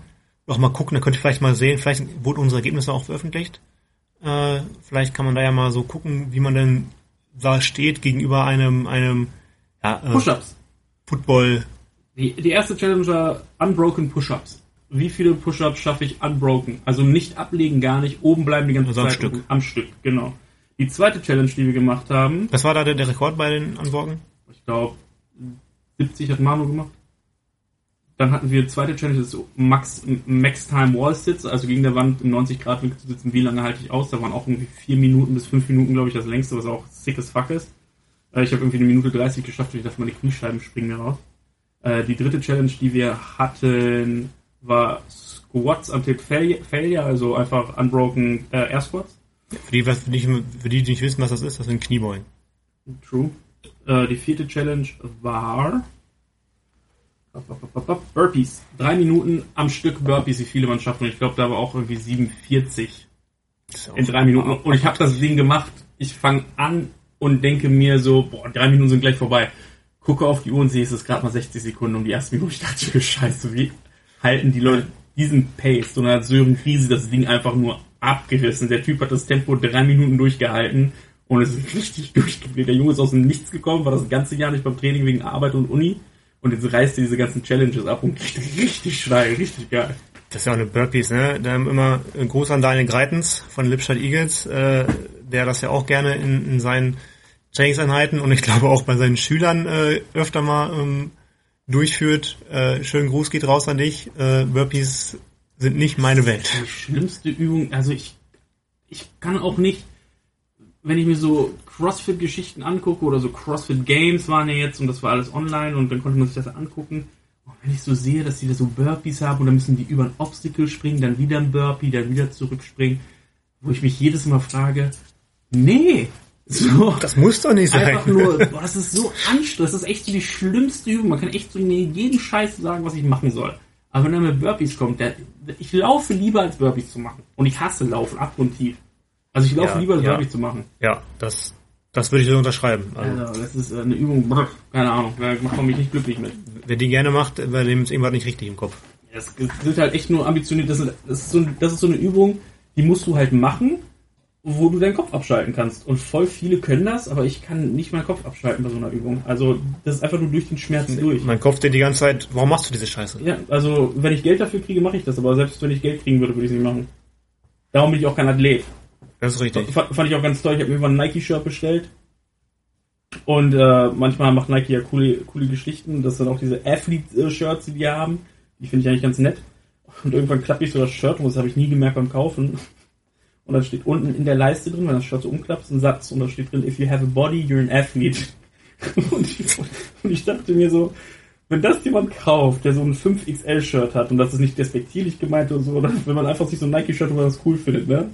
Noch mal gucken, dann könnt ihr vielleicht mal sehen, vielleicht wurden unsere Ergebnisse auch veröffentlicht. Äh, vielleicht kann man da ja mal so gucken, wie man denn da steht gegenüber einem, einem ja, äh, Push-Ups. Football. Die, die erste Challenge war Unbroken Push-Ups. Wie viele Push-Ups schaffe ich unbroken? Also nicht ablegen, gar nicht, oben bleiben die ganze Also am Zeit. Stück. Am Stück, genau. Die zweite Challenge, die wir gemacht haben, Was war da der, der Rekord bei den Anborgen? ich glaube 70 hat Manu gemacht. Dann hatten wir zweite Challenge, das ist Max, Max Time Wall Sits, also gegen der Wand im 90 Grad Winkel zu sitzen, wie lange halte ich aus? Da waren auch irgendwie vier Minuten bis fünf Minuten, glaube ich, das längste, was auch sick as fuck ist. Äh, Ich habe irgendwie eine Minute 30 geschafft und ich dachte, meine Kniescheiben springen mir raus. Äh, Die dritte Challenge, die wir hatten, war Squats until Failure, Failure also einfach unbroken äh, Air Squats. Für die, was, für, die, für die, die nicht wissen, was das ist, das sind Kniebeugen. True. Äh, die vierte Challenge war Burpees. Drei Minuten am Stück Burpees, wie viele man schafft. Und ich glaube, da war auch irgendwie 47 Das ist ja in drei Minuten. Und ich habe das Ding gemacht. Ich fange an und denke mir so, boah, drei Minuten sind gleich vorbei. Gucke auf die Uhr und sehe, es ist gerade mal 60 Sekunden um die erste Minute. Ich dachte mir, scheiße, wie halten die Leute diesen Pace? Und dann hat Sören Krise das Ding einfach nur abgerissen. Der Typ hat das Tempo drei Minuten durchgehalten und es ist richtig durchgedreht. Der Junge ist aus dem Nichts gekommen, war das ganze Jahr nicht beim Training wegen Arbeit und Uni. Und jetzt reißt er diese ganzen Challenges ab und kriegt richtig steil, richtig geil. Das ist ja auch eine Burpees, ne? Da haben immer ein Gruß an Daniel Greitens von Lipstadt Eagles, äh, der das ja auch gerne in, in seinen Trainingseinheiten und ich glaube auch bei seinen Schülern äh, öfter mal ähm, durchführt. Äh, schönen Gruß geht raus an dich. Äh, Burpees sind nicht meine Welt. die schlimmste Übung, also ich, ich kann auch nicht, wenn ich mir so CrossFit-Geschichten angucke oder so CrossFit-Games waren ja jetzt und das war alles online und dann konnte man sich das angucken. Und wenn ich so sehe, dass die da so Burpees haben und dann müssen die über ein Obstacle springen, dann wieder ein Burpee, dann wieder zurückspringen, wo ich mich jedes Mal frage, nee, so. Das muss doch nicht sein. Einfach nur, boah, das ist so anstrengend. Das ist echt so die schlimmste Übung. Man kann echt so jeden Scheiß sagen, was ich machen soll. Aber wenn er mit Burpees kommt, der, ich laufe lieber als Burpees zu machen. Und ich hasse Laufen, abgrundtief. Also ich laufe Ja, lieber als ja. Burpees zu machen. Ja, das, das würde ich so unterschreiben. Also, Also das ist äh, eine Übung, brr, keine Ahnung, da macht man mich nicht glücklich mit. wer die gerne macht, bei dem ist irgendwas nicht richtig im Kopf. Das sind halt echt nur ambitioniert. Das ist, das, ist so, das ist so eine Übung, die musst du halt machen, wo du deinen Kopf abschalten kannst. Und voll viele können das, aber ich kann nicht meinen Kopf abschalten bei so einer Übung. Also das ist einfach nur durch den Schmerz durch. Mein Kopf denkt die ganze Zeit, warum machst du diese Scheiße? Ja, also wenn ich Geld dafür kriege, mache ich das. Aber selbst wenn ich Geld kriegen würde, würde ich es nicht machen. Darum bin ich auch kein Athlet. Das ist richtig. Fand, fand ich auch ganz toll. Ich habe mir irgendwann ein Nike-Shirt bestellt. Und äh, manchmal macht Nike ja coole, coole Geschichten. Das sind auch diese Athlete-Shirts, die die haben. Die finde ich eigentlich ganz nett. Und irgendwann klappe ich so das Shirt und das habe ich nie gemerkt beim Kaufen. Und dann steht unten in der Leiste drin, wenn das Shirt so umklappt, ein Satz und da steht drin, if you have a body, you're an athlete. Und ich, und ich dachte mir so, wenn das jemand kauft, der so ein 5XL-Shirt hat, und das ist nicht despektierlich gemeint oder so, oder wenn man einfach sich so ein Nike-Shirt, wo man das cool findet, ne?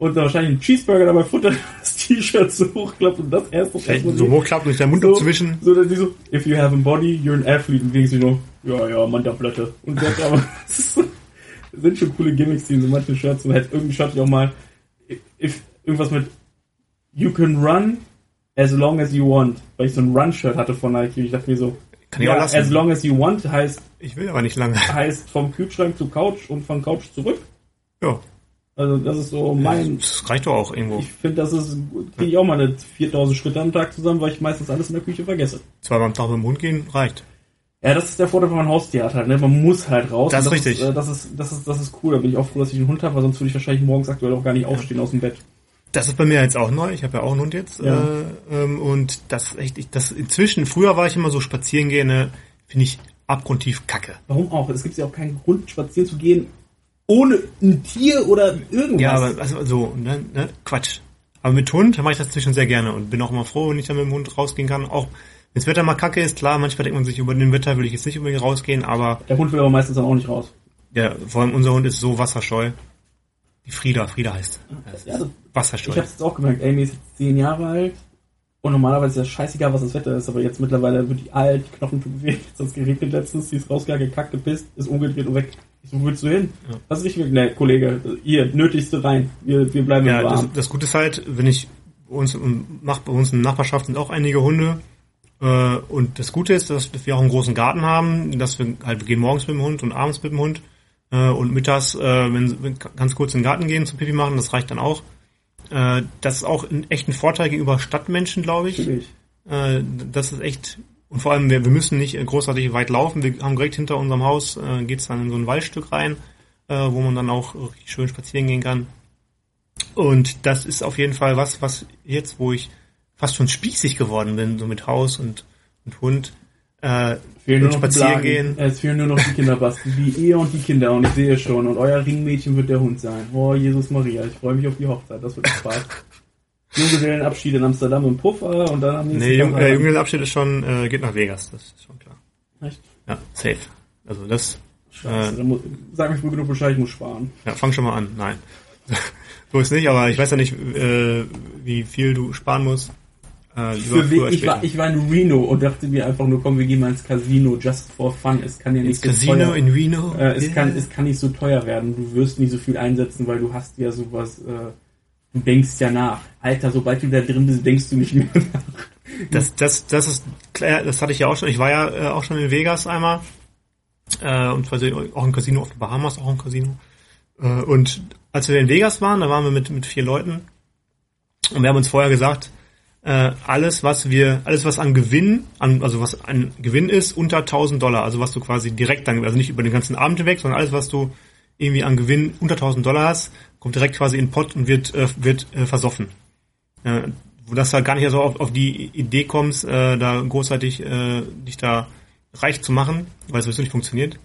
Und da wahrscheinlich einen Cheeseburger dabei futtert, das T-Shirt so hochklappt und das erst noch Vielleicht erstmal so hochklappt und sich der Mund so, dazwischen. so, dass die so, if you have a body, you're an athlete, und denkst du nur, ja, ja, Manta-Platte. Und das aber, das, so, sind schon coole Gimmicks, die in so manchen Shirts, und hätte irgendein Shirt auch mal, if, irgendwas mit, you can run as long as you want, weil ich so ein Run-Shirt hatte von Nike, und ich dachte mir so, Kann ich auch Ja, lassen. as long as you want heißt, Ich will aber nicht lange. heißt vom Kühlschrank zu Couch und von Couch zurück. Ja, Also das ist so mein. das reicht doch auch irgendwo. Ich finde, das ist, kriege ich auch meine 4000 Schritte am Tag zusammen, weil ich meistens alles in der Küche vergesse. Zweimal am Tag mit dem Hund gehen, reicht. Ja, das ist der Vorteil, wenn man ein Haustier hat halt, ne? Man muss halt raus. Das ist richtig. äh, das ist, das ist, das ist cool. Da bin ich auch froh, dass ich einen Hund habe, weil sonst würde ich wahrscheinlich morgens aktuell auch gar nicht aufstehen aus dem Bett. Das ist bei mir jetzt auch neu. Ich habe ja auch einen Hund jetzt. Ja. Äh, ähm, und das ist echt, ich, das inzwischen, früher war ich immer so spazieren gehen, ne, finde ich abgrundtief kacke. Warum auch? Es gibt ja auch keinen Grund, spazieren zu gehen, ohne ein Tier oder irgendwas. Ja, aber also so, ne, ne, Quatsch. Aber mit Hund mache ich das inzwischen sehr gerne und bin auch immer froh, wenn ich dann mit dem Hund rausgehen kann. Auch wenn das Wetter mal kacke ist, klar, manchmal denkt man sich, über den Wetter will ich jetzt nicht unbedingt rausgehen, aber der Hund will aber meistens dann auch nicht raus. ja, vor allem unser Hund ist so wasserscheu. Die Frieda, Frieda heißt. Das Ja, ist das- wasserscheu. Ich habe jetzt auch gemerkt, Amy ist jetzt zehn Jahre alt und normalerweise ist ja scheißegal, was das Wetter ist, aber jetzt mittlerweile wird die alt, die Knochen weh, jetzt hat's geregnet letztens, die ist rausgegangen, gekackt, gepisst, ist umgedreht und weg. So, wo willst du hin? Ja. Was ist richtig? Ne, Kollege, ihr, nötigste rein. Wir, wir bleiben Ja, im das, Warm. das Gute ist halt, wenn ich bei uns, bei uns in der Nachbarschaft sind auch einige Hunde. Äh, und das Gute ist, dass wir auch einen großen Garten haben, dass wir halt wir gehen morgens mit dem Hund und abends mit dem Hund. Äh, und mittags, äh, wenn, wenn ganz kurz in den Garten gehen zum Pipi machen, das reicht dann auch. Äh, das ist auch ein, echt ein Vorteil gegenüber Stadtmenschen, glaube ich. Natürlich. Äh, das ist echt, und vor allem, wir, wir müssen nicht großartig weit laufen. Wir haben direkt hinter unserem Haus, äh, geht's dann in so ein Waldstück rein, äh, wo man dann auch richtig schön spazieren gehen kann. Und das ist auf jeden Fall was, was jetzt, wo ich fast schon spießig geworden bin, so mit Haus und, und Hund, äh, Fehlen und spazieren gehen. Es fehlen nur noch die Kinder, Basti. Die Ehe und die Kinder. Und ich sehe schon. Und euer Ringmädchen wird der Hund sein. Oh, Jesus Maria. Ich freue mich auf die Hochzeit. Das wird Spaß. Junggesellenabschied in Amsterdam im Puffer und dann am nächsten Nee, Jung, äh, heiraten. Junggesellenabschied ist schon, äh, geht nach Vegas, das ist schon klar. Echt? Ja, safe. Also das, Scheiße, äh, dann muss, sag mir früh genug Bescheid, ich muss sparen. ja, fang schon mal an. Nein. so ist nicht, aber ich weiß ja nicht, äh, wie viel du sparen musst. Äh, Für wen, ich, war, ich war in Reno und dachte mir einfach nur, komm, wir gehen mal ins Casino, just for fun. Es kann ja nicht Ins so Casino teuer in Reno. Äh, es, Yeah. kann, es kann nicht so teuer werden. Du wirst nicht so viel einsetzen, weil du hast ja sowas, äh, du denkst ja nach. Alter, sobald du da drin bist, denkst du nicht mehr nach. Das, das, das ist klar, das hatte ich ja auch schon. Ich war ja äh, auch schon in Vegas einmal. Äh, und zwar auch im Casino auf den Bahamas, auch im Casino. Äh, und als wir in Vegas waren, da waren wir mit, mit vier Leuten. Und wir haben uns vorher gesagt, äh, alles, was wir, alles, was an Gewinn, an, also was an Gewinn ist, unter 1000 Dollar, also was du quasi direkt dann, also nicht über den ganzen Abend hinweg, sondern alles, was du irgendwie an Gewinn unter 1000 Dollar hast, kommt direkt quasi in den Pott und wird, äh, wird äh, versoffen. Äh, wo das halt gar nicht so auf, auf die Idee kommst, äh, da großartig äh, dich da reich zu machen, weil es sowieso nicht funktioniert.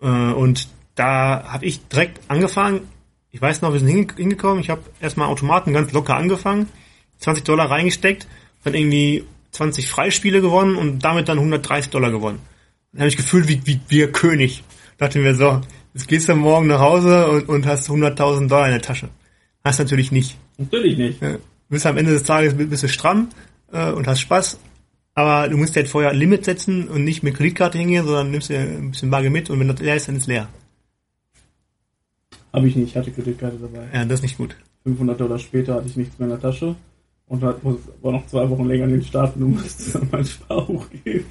Äh, und da habe ich direkt angefangen. Ich weiß noch, wir sind hinge hingekommen. Ich habe erstmal Automaten ganz locker angefangen, 20 Dollar reingesteckt, dann irgendwie 20 Freispiele gewonnen und damit dann 130 Dollar gewonnen. Dann habe ich gefühlt wie, wie, wie König. Dachte mir so, jetzt gehst du morgen nach Hause und, und hast 100.000 Dollar in der Tasche. Hast natürlich nicht. Natürlich nicht. Ja. Bis am Ende des Tages bist du stramm äh, und hast Spaß. Aber du musst dir halt vorher ein Limit setzen und nicht mit Kreditkarte hingehen, sondern nimmst dir ein bisschen Bargeld mit und wenn das leer ist, dann ist leer. Habe ich nicht, ich hatte Kreditkarte dabei. Ja, das ist nicht gut. 500 Dollar später hatte ich nichts mehr in der Tasche und hat, muss, war noch zwei Wochen länger in den Staaten und musste dann mein Sparbuch geben.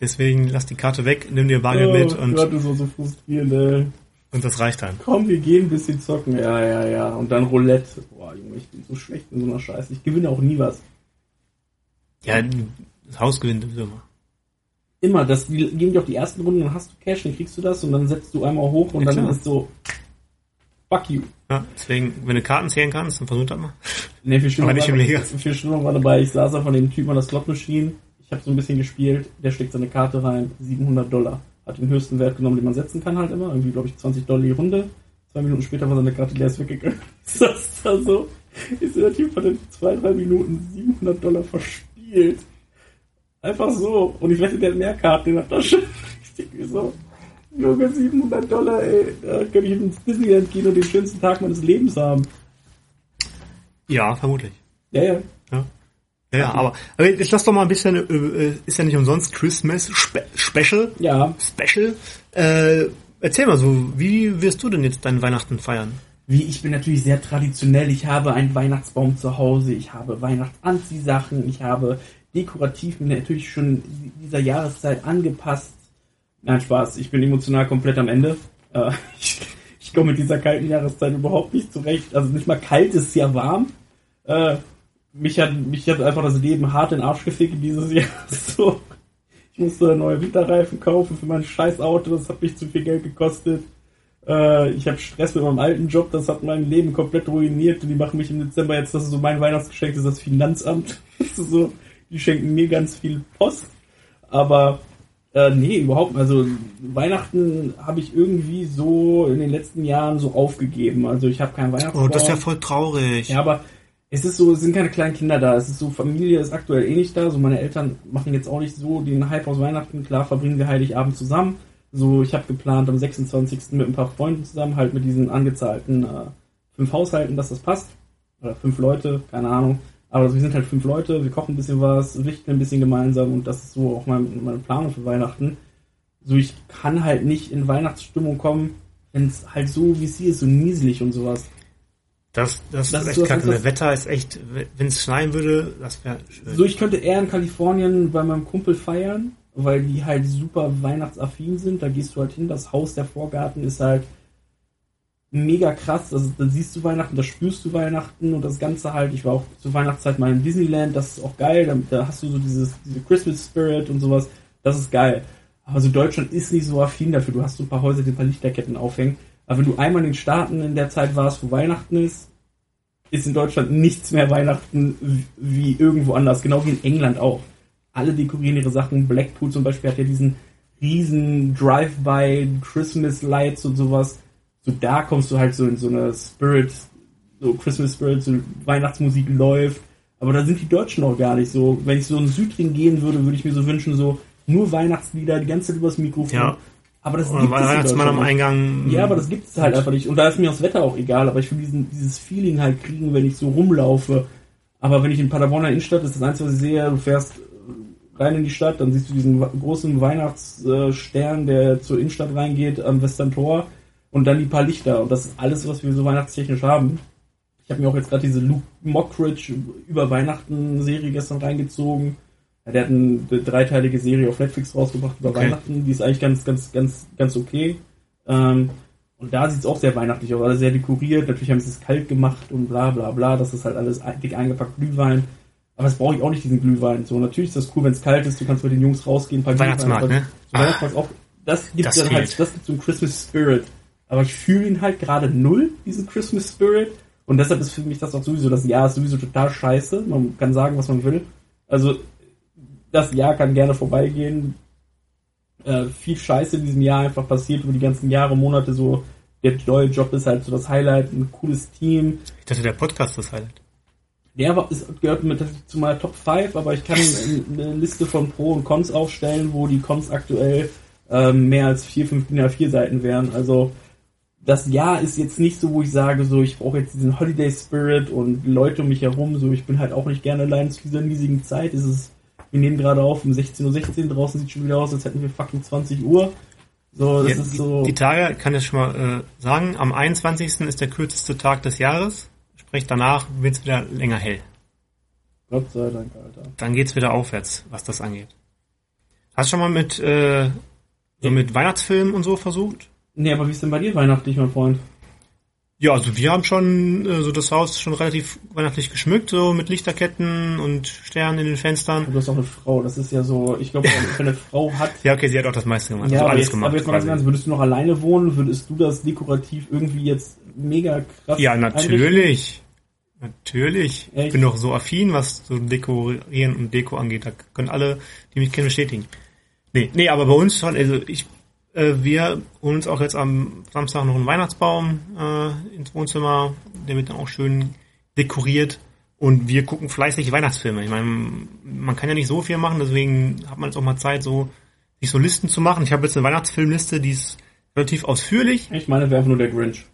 Deswegen lass die Karte weg, nimm dir Bargeld mit und, Gott, das war so frustrierend, ey. und das reicht dann. Komm, wir gehen ein bisschen zocken. Ja, ja, ja. Und dann Roulette. Boah, Junge, ich bin so schlecht in so einer Scheiße. Ich gewinne auch nie was. Ja, das Haus gewinnt immer. Immer, das, die geben dir auch die ersten Runden, dann hast du Cash, dann kriegst du das und dann setzt du einmal hoch und Ja, dann klar. ist so, fuck you. Ja, deswegen, wenn du Karten zählen kannst, dann versuch das mal. Ne, viel schlimmer, Aber nicht im Liga. viel schlimmer war dabei, ich saß da von dem Typen an der Slot Machine, ich habe so ein bisschen gespielt, der steckt seine Karte rein, 700 Dollar. Hat den höchsten Wert genommen, den man setzen kann halt immer, irgendwie glaube ich 20 Dollar die Runde. Zwei Minuten später war seine Karte leer, ist weggegangen. Ich saß da so, ist der Typ hat in zwei, drei Minuten 700 Dollar verspielt. Einfach so. Und ich wette, der hat mehr Karten in der Tasche. Ich denke so, Junge, 700 Dollar, ey, da könnte ich ins Disneyland gehen und den schönsten Tag meines Lebens haben. Ja, vermutlich. Ja, ja. Ja, ja, aber, aber jetzt lass doch mal ein bisschen, äh, ist ja nicht umsonst Christmas Spe Special. Ja, Special. Äh, erzähl mal so, wie wirst du denn jetzt deinen Weihnachten feiern? Wie, ich bin natürlich sehr traditionell. Ich habe einen Weihnachtsbaum zu Hause, ich habe Weihnachtsanziehsachen, ich habe dekorativ mir natürlich schon dieser Jahreszeit angepasst. Nein, Spaß, ich bin emotional komplett am Ende. Äh, ich, ich komme mit dieser kalten Jahreszeit überhaupt nicht zurecht. Also nicht mal kalt ist ja warm. Äh, mich hat, mich hat einfach das Leben hart in den Arsch gefickt dieses Jahr. So. Ich musste neue Winterreifen kaufen für mein scheiß Auto, das hat mich zu viel Geld gekostet. Äh, ich habe Stress mit meinem alten Job, das hat mein Leben komplett ruiniert und die machen mich im Dezember jetzt, das ist so mein Weihnachtsgeschenk, das ist das Finanzamt. Das ist so, die schenken mir ganz viel Post. Aber äh, nee, überhaupt nicht. Also Weihnachten habe ich irgendwie so in den letzten Jahren so aufgegeben. Also ich habe kein Weihnachtsbaum. Oh, das ist ja voll traurig. Ja, aber es ist so, es sind keine kleinen Kinder da. Es ist so, Familie ist aktuell eh nicht da. So meine Eltern machen jetzt auch nicht so den Hype aus Weihnachten. Klar verbringen wir Heiligabend zusammen. So, ich habe geplant am 26. mit ein paar Freunden zusammen, halt mit diesen angezahlten äh, fünf Haushalten, dass das passt. Oder fünf Leute, keine Ahnung. Aber wir sind halt fünf Leute, wir kochen ein bisschen was, richten ein bisschen gemeinsam und das ist so auch mein, meine Planung für Weihnachten. So, ich kann halt nicht in Weihnachtsstimmung kommen, wenn es halt so, wie es hier ist, so nieselig und sowas. Das, das, Das ist echt so, kacke. das- Das Wetter ist echt, wenn es schneien würde, das wäre schön. So, ich könnte eher in Kalifornien bei meinem Kumpel feiern, weil die halt super weihnachtsaffin sind. Da gehst du halt hin, das Haus, der Vorgarten ist halt mega krass. Also, da siehst du Weihnachten, da spürst du Weihnachten und das Ganze halt. Ich war auch zur Weihnachtszeit mal in Disneyland, das ist auch geil. Da, da hast du so dieses, diese Christmas Spirit und sowas. Das ist geil. Aber so Deutschland ist nicht so affin dafür. Du hast so ein paar Häuser, die ein paar Lichterketten aufhängen. Aber wenn du einmal in den Staaten in der Zeit warst, wo Weihnachten ist, ist in Deutschland nichts mehr Weihnachten wie irgendwo anders. Genau wie in England auch. Alle dekorieren ihre Sachen. Blackpool zum Beispiel hat ja diesen riesen Drive-by Christmas Lights und sowas. So da kommst du halt so in so eine Spirit, so Christmas Spirit, so Weihnachtsmusik läuft. Aber da sind die Deutschen auch gar nicht so. Wenn ich so in Südring gehen würde, würde ich mir so wünschen, so nur Weihnachtslieder, die ganze Zeit übers Mikrofon. Ja. Aber das Oder gibt es Weihnachtsmann am. Eingang. Ja, aber das gibt es halt einfach nicht. Und da ist mir das Wetter auch egal, aber ich will diesen, dieses Feeling halt kriegen, wenn ich so rumlaufe. Aber wenn ich in Paderborner Innenstadt ist das Einzige, was ich sehe, du fährst äh, rein in die Stadt, dann siehst du diesen großen Weihnachtsstern, der zur Innenstadt reingeht, am Western Tor und dann die paar Lichter. Und das ist alles, was wir so weihnachtstechnisch haben. Ich habe mir auch jetzt gerade diese Luke Mockridge über Weihnachten Serie gestern reingezogen. Ja, der hat eine dreiteilige Serie auf Netflix rausgebracht über Okay. Weihnachten. Die ist eigentlich ganz, ganz, ganz, ganz okay. Ähm, und da sieht es auch sehr weihnachtlich aus, alles sehr dekoriert. Natürlich haben sie es kalt gemacht und bla bla bla. Das ist halt alles dick eingepackt Glühwein. Aber das brauche ich auch nicht, diesen Glühwein. So, natürlich ist das cool, wenn es kalt ist. Du kannst mit den Jungs rausgehen, ein paar Weihnachtsmarkt, Glühwein- ne? So, Weihnachtsmarkt auch. Das gibt Das dann fehlt. halt, das gibt so einen Christmas Spirit. Aber ich fühle ihn halt gerade null, diesen Christmas Spirit. Und deshalb ist für mich das auch sowieso, das Jahr ist sowieso total scheiße. Man kann sagen, was man will. Also, das Jahr kann gerne vorbeigehen. Äh, viel Scheiße in diesem Jahr einfach passiert über die ganzen Jahre, Monate so. Der neue Job ist halt so das Highlight, ein cooles Team. Ich dachte, der Podcast ist halt. Der war, ist, gehört mit zu meiner Top 5, aber ich kann eine Liste von Pro und Cons aufstellen, wo die Cons aktuell ähm, mehr als vier, fünf DIN A4 Seiten wären. Also das Jahr ist jetzt nicht so, wo ich sage, so ich brauche jetzt diesen Holiday Spirit und Leute um mich herum. So ich bin halt auch nicht gerne allein zu dieser riesigen Zeit. Es ist, wir nehmen gerade auf um 16.16 Uhr, draußen sieht schon wieder aus, als hätten wir fucking 20 Uhr. So, das Ja, ist so. Die Tage, kann ich schon mal äh, sagen, am 21. ist der kürzeste Tag des Jahres. Sprich, danach wird es wieder länger hell. Gott sei Dank, Alter. Dann geht's wieder aufwärts, was das angeht. Hast du schon mal mit, äh, so mit Weihnachtsfilmen und so versucht? Nee, aber wie ist denn bei dir weihnachtlich, mein Freund? Ja, also wir haben schon äh, so das Haus schon relativ weihnachtlich geschmückt, so mit Lichterketten und Sternen in den Fenstern. Du hast auch eine Frau, das ist ja so, ich glaube, wenn eine Frau hat, Ja, okay, sie hat auch das meiste gemacht. Ja, also alles jetzt, gemacht. aber jetzt mal ganz ernst, würdest du noch alleine wohnen? Würdest du das dekorativ irgendwie jetzt mega krass Ja, einrichten? natürlich. Natürlich. Echt? Ich bin doch so affin, was so Dekorieren und Deko angeht. Da können alle, die mich kennen, bestätigen. Nee, nee, aber bei uns schon, also ich, wir holen uns auch jetzt am Samstag noch einen Weihnachtsbaum äh, ins Wohnzimmer. Der wird dann auch schön dekoriert. Und wir gucken fleißig Weihnachtsfilme. Ich meine, man kann ja nicht so viel machen, deswegen hat man jetzt auch mal Zeit, so sich so Listen zu machen. Ich habe jetzt eine Weihnachtsfilmliste, die ist relativ ausführlich. Ich meine, wäre einfach nur der Grinch.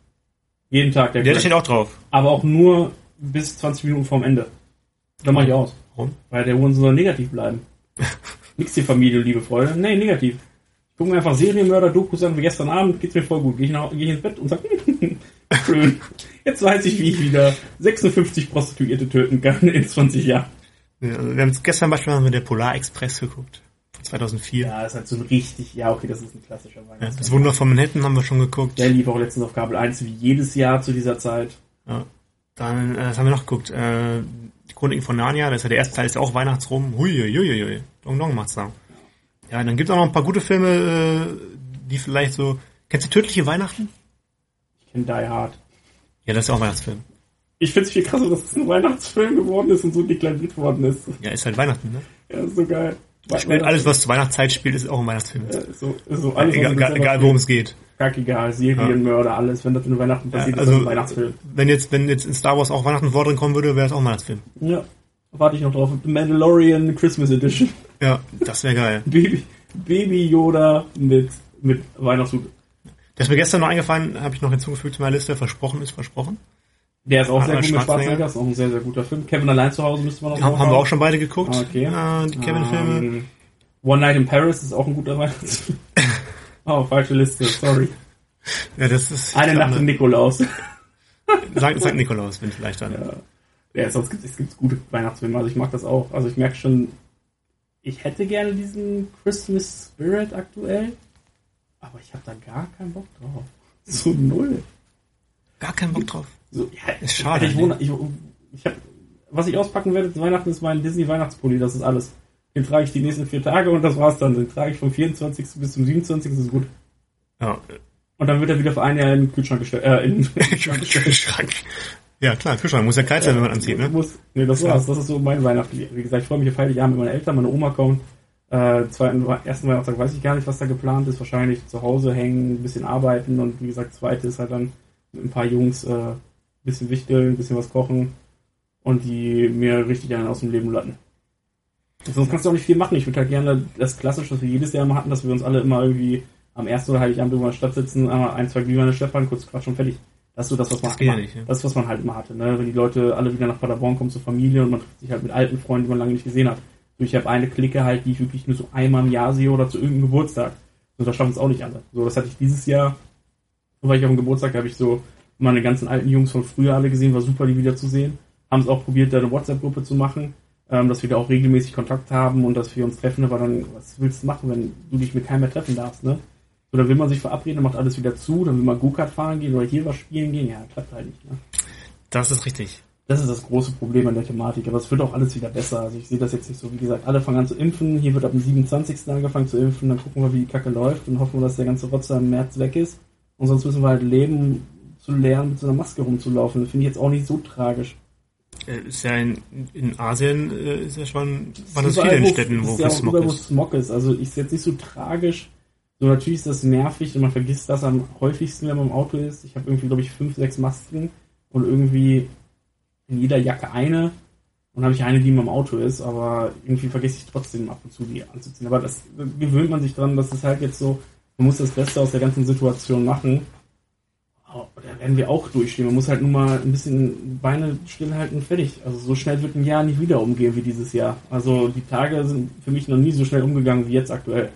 Jeden Tag der Der Grinch. steht auch drauf. aber auch nur bis 20 Minuten vorm Ende. Dann mach ich aus. Warum? Weil der Huren soll negativ bleiben. Nix die Familie, liebe Freunde. Nee, negativ. Ich gucke mir einfach Serienmörder-Dokus an, wie gestern Abend, geht's mir voll gut. Gehe ich, nach- geh ich ins Bett und sag, schön. Jetzt weiß ich, wie ich wieder 56 Prostituierte töten kann in 20 Jahren. Ja, also wir haben jetzt gestern beispielsweise mit der Polar Express geguckt. Von 2004. Ja, ist halt so ein richtig, ja, okay, das ist ein klassischer Ja, Weihnachtsfilm. das Wunder von Manhattan haben wir schon geguckt. Der lief auch letztens auf Kabel 1, wie jedes Jahr zu dieser Zeit. Ja. Dann, äh, was haben wir noch geguckt? Äh, die Chroniken von Narnia, das ist ja der erste Teil, ist ja auch Weihnachtsrum. Hui, hui, hui, hui. Dong Dong macht's da. Ja, dann gibt's auch noch ein paar gute Filme, äh, die vielleicht so... Kennst du Tödliche Weihnachten? Ich kenne Die Hard. Ja, das ist ja auch ein Weihnachtsfilm. Ich find's viel krasser, dass es ein Weihnachtsfilm geworden ist und so deklariert worden ist. Ja, ist halt Weihnachten, ne? Ja, ist so geil. Spielt alles, was zur Weihnachtszeit spielt, ist auch ein Weihnachtsfilm. Ja, ist so, ist so alles, egal, egal, egal worum es geht. Kackegal, Serienmörder, alles. Wenn das in Weihnachten Ja, passiert, ist also, das ein Weihnachtsfilm. wenn jetzt, wenn jetzt in Star Wars auch Weihnachten vor drin kommen würde, wäre es auch ein Weihnachtsfilm. Ja. Warte ich noch drauf. Mandalorian Christmas Edition. Ja, das wäre geil. Baby, Baby Yoda mit, mit Weihnachtshut. Das ist mir gestern noch eingefallen, habe ich noch hinzugefügt zu meiner Liste. Versprochen ist versprochen. Der ist auch sehr Arnold gut mit Schwarzenegger. Ist auch ein sehr, sehr guter Film. Kevin allein zu Hause müsste man noch Haben, haben wir auch schon beide geguckt. Ah, okay. Äh, die Kevin-Filme. Ähm, One Night in Paris ist auch ein guter Weihnachtsfilm. oh, falsche Liste, sorry. ja, das ist. Eine Nacht im Nikolaus. Sankt, Sankt Nikolaus bin ich vielleicht dann. Ja, ja sonst gibt es gibt's gute Weihnachtsfilme, also ich mag das auch. Also ich merke schon, ich hätte gerne diesen Christmas Spirit aktuell, aber ich habe da gar keinen Bock drauf. So null. Gar keinen Bock drauf. So, ja, Ist schade, Ich, wohne, ich, ich hab, was ich auspacken werde zu Weihnachten ist mein Disney Weihnachtspulli, das ist alles. Den trage ich die nächsten vier Tage und das war's dann. Den trage ich vom 24. bis zum 27. Das ist gut. Ja. Und dann wird er wieder für ein Jahr in den Kühlschrank gestellt. Äh, in den Kühlschrank gestellt. Ja, klar, Kühlschrank muss ja kalt sein, wenn man anzieht, ne? Muss, nee, das war's. Das ist so mein Weihnachten. Wie gesagt, ich freue mich auf Heiligabend mit meinen Eltern, meine Oma kommt. Äh, zweiten, ersten Weihnachtstag weiß ich gar nicht, was da geplant ist. Wahrscheinlich zu Hause hängen, ein bisschen arbeiten und wie gesagt, zweite ist halt dann mit ein paar Jungs äh, ein bisschen wichteln, ein bisschen was kochen und die mir richtig einen aus dem Leben lassen. Sonst kannst du auch nicht viel machen. Ich würde halt gerne das Klassische, was wir jedes Jahr mal hatten, dass wir uns alle immer irgendwie am ersten oder Heiligabend irgendwo in der Stadt sitzen, einmal ein, zwei Glühweine scheppern, kurz quatschen und fertig. Das ist so das, was man Das immer- nicht, ja. das, was man halt immer hatte, ne? Wenn die Leute alle wieder nach Paderborn kommen zur Familie und man trifft sich halt mit alten Freunden, die man lange nicht gesehen hat. So, ich habe eine Clique halt, die ich wirklich nur so einmal im Jahr sehe oder zu irgendeinem Geburtstag. So, das schaffen es auch nicht alle. So, das hatte ich dieses Jahr, da war ich auf dem Geburtstag, da habe ich so meine ganzen alten Jungs von früher alle gesehen, war super, die wieder zu sehen. Haben es auch probiert, da eine WhatsApp-Gruppe zu machen, ähm, dass wir da auch regelmäßig Kontakt haben und dass wir uns treffen, aber dann, was willst du machen, wenn du dich mit keinem mehr treffen darfst, ne? Dann will man sich verabreden, dann macht alles wieder zu, dann will man Go-Kart fahren gehen oder hier was spielen gehen, ja, klappt halt nicht, ne? Das ist richtig. Das ist das große Problem an der Thematik, aber es wird auch alles wieder besser. Also ich sehe das jetzt nicht so, wie gesagt, alle fangen an zu impfen, hier wird ab dem 27. angefangen zu impfen, dann gucken wir, wie die Kacke läuft und hoffen wir, dass der ganze Rotzer im März weg ist. Und sonst müssen wir halt leben, zu lernen, mit so einer Maske rumzulaufen. Das finde ich jetzt auch nicht so tragisch. Äh, Ist ja in, in Asien äh, ist ja schon, waren das viele in wo- Städten, wo ist ja es auch Smog überall, wo ist. Smog ist. Also ich sehe jetzt nicht so tragisch. So natürlich ist das nervig und man vergisst das am häufigsten, wenn man im Auto ist. Ich habe irgendwie, glaube ich, fünf, sechs Masken und irgendwie in jeder Jacke eine. Und habe ich eine, die in meinem Auto ist, aber irgendwie vergesse ich trotzdem ab und zu die anzuziehen. Aber das da gewöhnt man sich dran, dass es halt jetzt so, man muss das Beste aus der ganzen Situation machen. Aber da werden wir auch durchstehen. Man muss halt nur mal ein bisschen Beine stillhalten und fertig. Also so schnell wird ein Jahr nicht wieder umgehen wie dieses Jahr. Also die Tage sind für mich noch nie so schnell umgegangen wie jetzt aktuell.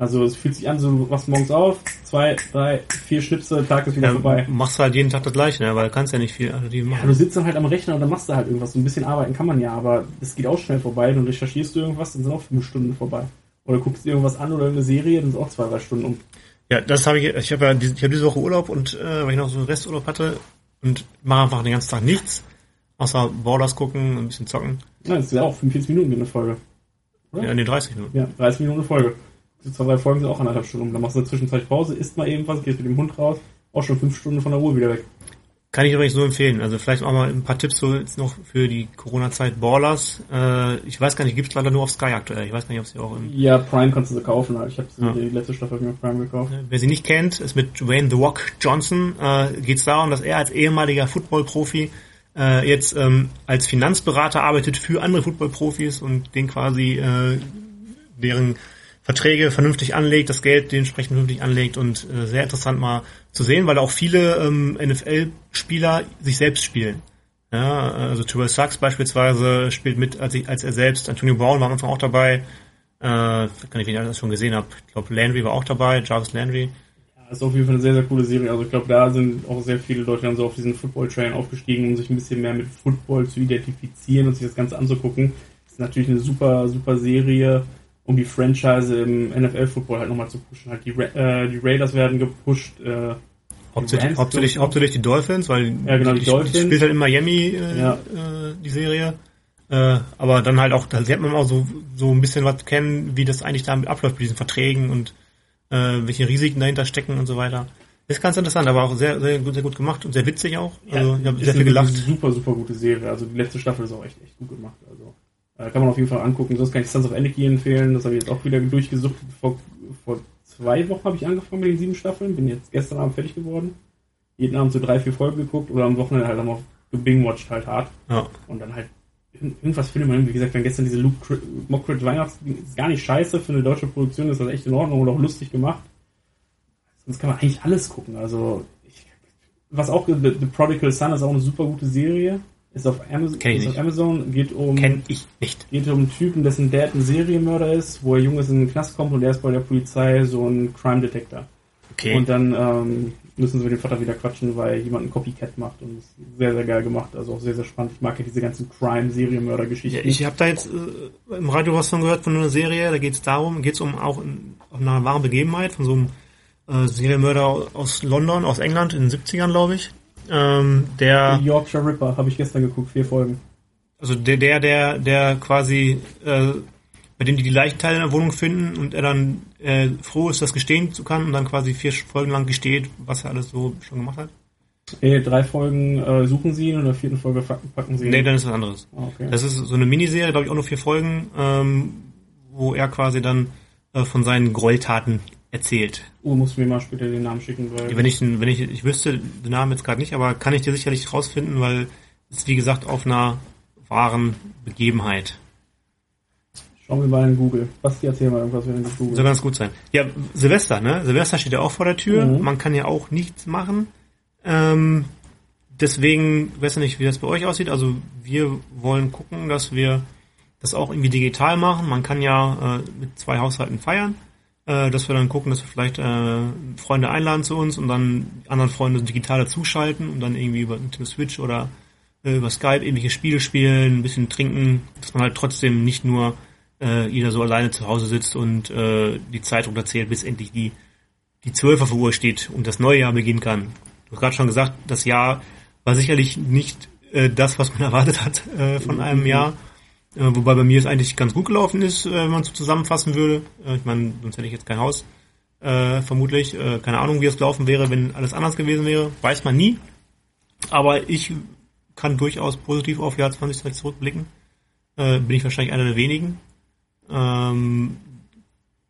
Also es fühlt sich an, so du wachst morgens auf, zwei, drei, vier Schnipse, Tag ist wieder Ja, vorbei. machst halt jeden Tag das gleiche, ne? weil du kannst ja nicht viel alternativ Ja, machen. du sitzt dann halt am Rechner und dann machst du halt irgendwas. So ein bisschen arbeiten kann man ja, aber es geht auch schnell vorbei. Dann recherchierst du irgendwas, dann sind auch fünf Stunden vorbei. Oder guckst irgendwas an oder irgendeine Serie, dann sind auch zwei, drei Stunden um. Ja, das habe ich, ich habe ja diese, ich habe diese Woche Urlaub und äh, weil ich noch so einen Resturlaub hatte und mache einfach den ganzen Tag nichts, außer Borders gucken, ein bisschen zocken. Ja, das ist ja auch 45 Minuten eine Folge. Oder? Ja, nee, 30 Minuten. Ja, 30 Minuten eine Folge. Die zwei, drei Folgen sind auch anderthalb Stunden. Dann machst du eine Zwischenzeit Pause, isst mal eben was, gehst mit dem Hund raus, auch schon fünf Stunden von der Ruhe wieder weg. Kann ich übrigens so empfehlen. Also vielleicht auch mal ein paar Tipps so jetzt noch für die Corona-Zeit. Ballers, äh, ich weiß gar nicht, gibt's leider nur auf Sky aktuell. Ich weiß gar nicht, ob sie auch im Ja, Prime kannst du sie kaufen. Ich habe Ja. die letzte Staffel mir auf Prime gekauft. Wer sie nicht kennt, ist mit Dwayne The Rock Johnson. Äh, Geht es darum, dass er als ehemaliger Football-Profi äh, jetzt ähm, als Finanzberater arbeitet für andere Football-Profis und den quasi äh, deren Verträge vernünftig anlegt, das Geld dementsprechend vernünftig anlegt und äh, sehr interessant mal zu sehen, weil auch viele ähm, NFL-Spieler sich selbst spielen. Ja, also Terrell Sachs beispielsweise spielt mit, als, ich, als er selbst. Antonio Brown war am Anfang auch dabei. Äh, kann ich, wen ich das schon gesehen habe. Ich glaube, Landry war auch dabei, Jarvis Landry. Ja, ist auf jeden Fall eine sehr, sehr coole Serie. Also ich glaube, da sind auch sehr viele Leute dann so auf diesen Football-Train aufgestiegen, um sich ein bisschen mehr mit Football zu identifizieren und sich das Ganze anzugucken. ist natürlich eine super, super Serie, um die Franchise im NFL-Football halt nochmal zu pushen. Halt die, Ra äh, die Raiders werden gepusht. Äh, Hauptsächlich, hauptsächlich, hauptsächlich die Dolphins, weil Ja, genau, die die Dolphins. spielt halt in Miami äh, Ja. äh, die Serie. Äh, aber dann halt auch, da lernt man auch so, so ein bisschen was kennen, wie das eigentlich da abläuft mit diesen Verträgen und äh, welche Risiken dahinter stecken und so weiter. Ist ganz interessant, aber auch sehr, sehr, gut, sehr gut gemacht und sehr witzig auch. Also ich habe sehr viel gelacht. Super, super gute Serie. Also die letzte Staffel ist auch echt, echt gut gemacht. Also äh, kann man auf jeden Fall angucken. Sonst kann ich Sons of Anarchy empfehlen. Das habe ich jetzt auch wieder durchgesucht. Vor, vor zwei Wochen habe ich angefangen mit den sieben Staffeln. Bin jetzt gestern Abend fertig geworden. Jeden Abend so drei, vier Folgen geguckt oder am Wochenende halt auch gebingwatcht halt hart. Ja. Und dann halt irgend- irgendwas findet man. Wie gesagt, wenn gestern diese Luke Mockridge Weihnachtsding ist gar nicht scheiße für eine deutsche Produktion, ist das echt in Ordnung und auch lustig gemacht. Sonst kann man eigentlich alles gucken. Also, ich, was auch, The, The Prodigal Son ist auch eine super gute Serie. Ist auf Amazon, Kenn ich ist auf nicht. Amazon geht um, Kenn ich nicht. geht um einen Typen, dessen Dad ein Serienmörder ist, wo er jung ist in den Knast kommt und der ist bei der Polizei so ein Crime Detector. Okay. Und dann ähm, müssen sie mit dem Vater wieder quatschen, weil jemand einen Copycat macht und ist sehr, sehr geil gemacht. Also auch sehr, sehr spannend. Ich mag ja diese ganzen Crime-Serienmörder-Geschichten. Ja, ich habe da jetzt äh, im Radio was von gehört von einer Serie, da geht es darum, geht es um auch in, auf einer wahren Begebenheit von so einem äh, Serienmörder aus London, aus England in den 70ern, glaube ich. Ähm, der, Yorkshire Ripper habe ich gestern geguckt, vier Folgen. also der, der, der, der quasi, äh, bei dem die die Leichenteile in der Wohnung finden und er dann äh, froh ist, das gestehen zu können und dann quasi vier Folgen lang gesteht, was er alles so schon gemacht hat. Nee, drei Folgen äh, suchen sie ihn und in der vierten Folge packen, packen sie ihn. Nee, dann ist was anderes. Ah, okay. Das ist so eine Miniserie, glaube ich, auch nur vier Folgen, ähm, wo er quasi dann äh, von seinen Gräueltaten erzählt. Oh, musst du mir mal später den Namen schicken, weil Wenn ich, wenn ich, ich wüsste den Namen jetzt gerade nicht, aber kann ich dir sicherlich rausfinden, weil es wie gesagt auf einer wahren Begebenheit. schauen wir mal in Google. Basti, erzähl mal irgendwas, wenn du Google. Soll ganz gut sein. Ja, Silvester, ne? Silvester steht ja auch vor der Tür. Mhm. Man kann ja auch nichts machen. Ähm, deswegen, ich weiß ja nicht, wie das bei euch aussieht. Also wir wollen gucken, dass wir das auch irgendwie digital machen. Man kann ja äh, mit zwei Haushalten feiern. Äh, dass wir dann gucken, dass wir vielleicht äh, Freunde einladen zu uns und dann anderen Freunde digital dazuschalten und dann irgendwie über Nintendo Switch oder äh, über Skype irgendwelche Spiele spielen, ein bisschen trinken, dass man halt trotzdem nicht nur äh, jeder so alleine zu Hause sitzt und äh, die Zeit runterzählt, bis endlich die die 12 auf Uhr steht und das neue Jahr beginnen kann. Du hast gerade schon gesagt, das Jahr war sicherlich nicht äh, das, was man erwartet hat äh, von einem Jahr. Äh, wobei bei mir es eigentlich ganz gut gelaufen ist, äh, wenn man so zusammenfassen würde. Äh, ich meine, sonst hätte ich jetzt kein Haus, äh, vermutlich. Äh, keine Ahnung, wie es gelaufen wäre, wenn alles anders gewesen wäre. Weiß man nie. Aber ich kann durchaus positiv auf Jahr 2020 zurückblicken. Äh, bin ich wahrscheinlich einer der wenigen. Ähm,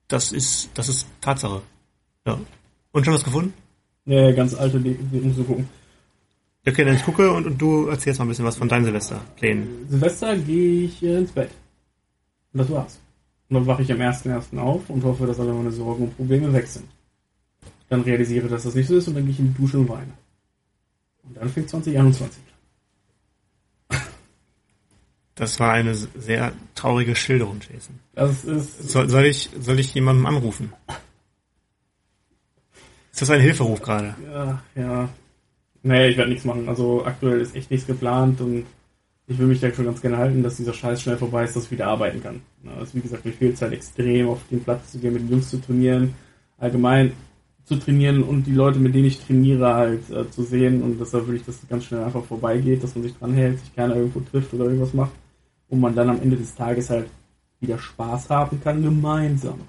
das ist, das ist Tatsache. Ja. Und schon was gefunden? Nee, ganz alte, musst du gucken. Okay, dann ich gucke und, und du erzählst mal ein bisschen was von deinen Silvesterplänen. Silvester gehe ich ins Bett. Und das war's. Und dann wache ich am 1.1. auf und hoffe, dass alle meine Sorgen und Probleme weg sind. Dann realisiere, dass das nicht so ist und dann gehe ich in die Dusche und weine. Und dann fängt 2021 an. Das war eine sehr traurige Schilderung, Jason. Das ist, Soll, soll ich, soll ich jemandem anrufen? Ist das ein Hilferuf gerade? ja, ja. Nee, ich werde nichts machen. Also aktuell ist echt nichts geplant und ich will mich da schon ganz gerne halten, dass dieser Scheiß schnell vorbei ist, dass ich wieder arbeiten kann. Also wie gesagt, mir fehlt es halt extrem, auf den Platz zu gehen, mit den Jungs zu trainieren, allgemein zu trainieren und die Leute, mit denen ich trainiere, halt äh, zu sehen und deshalb will ich, dass es ganz schnell einfach vorbeigeht, dass man sich dranhält, sich keiner irgendwo trifft oder irgendwas macht und man dann am Ende des Tages halt wieder Spaß haben kann, gemeinsam.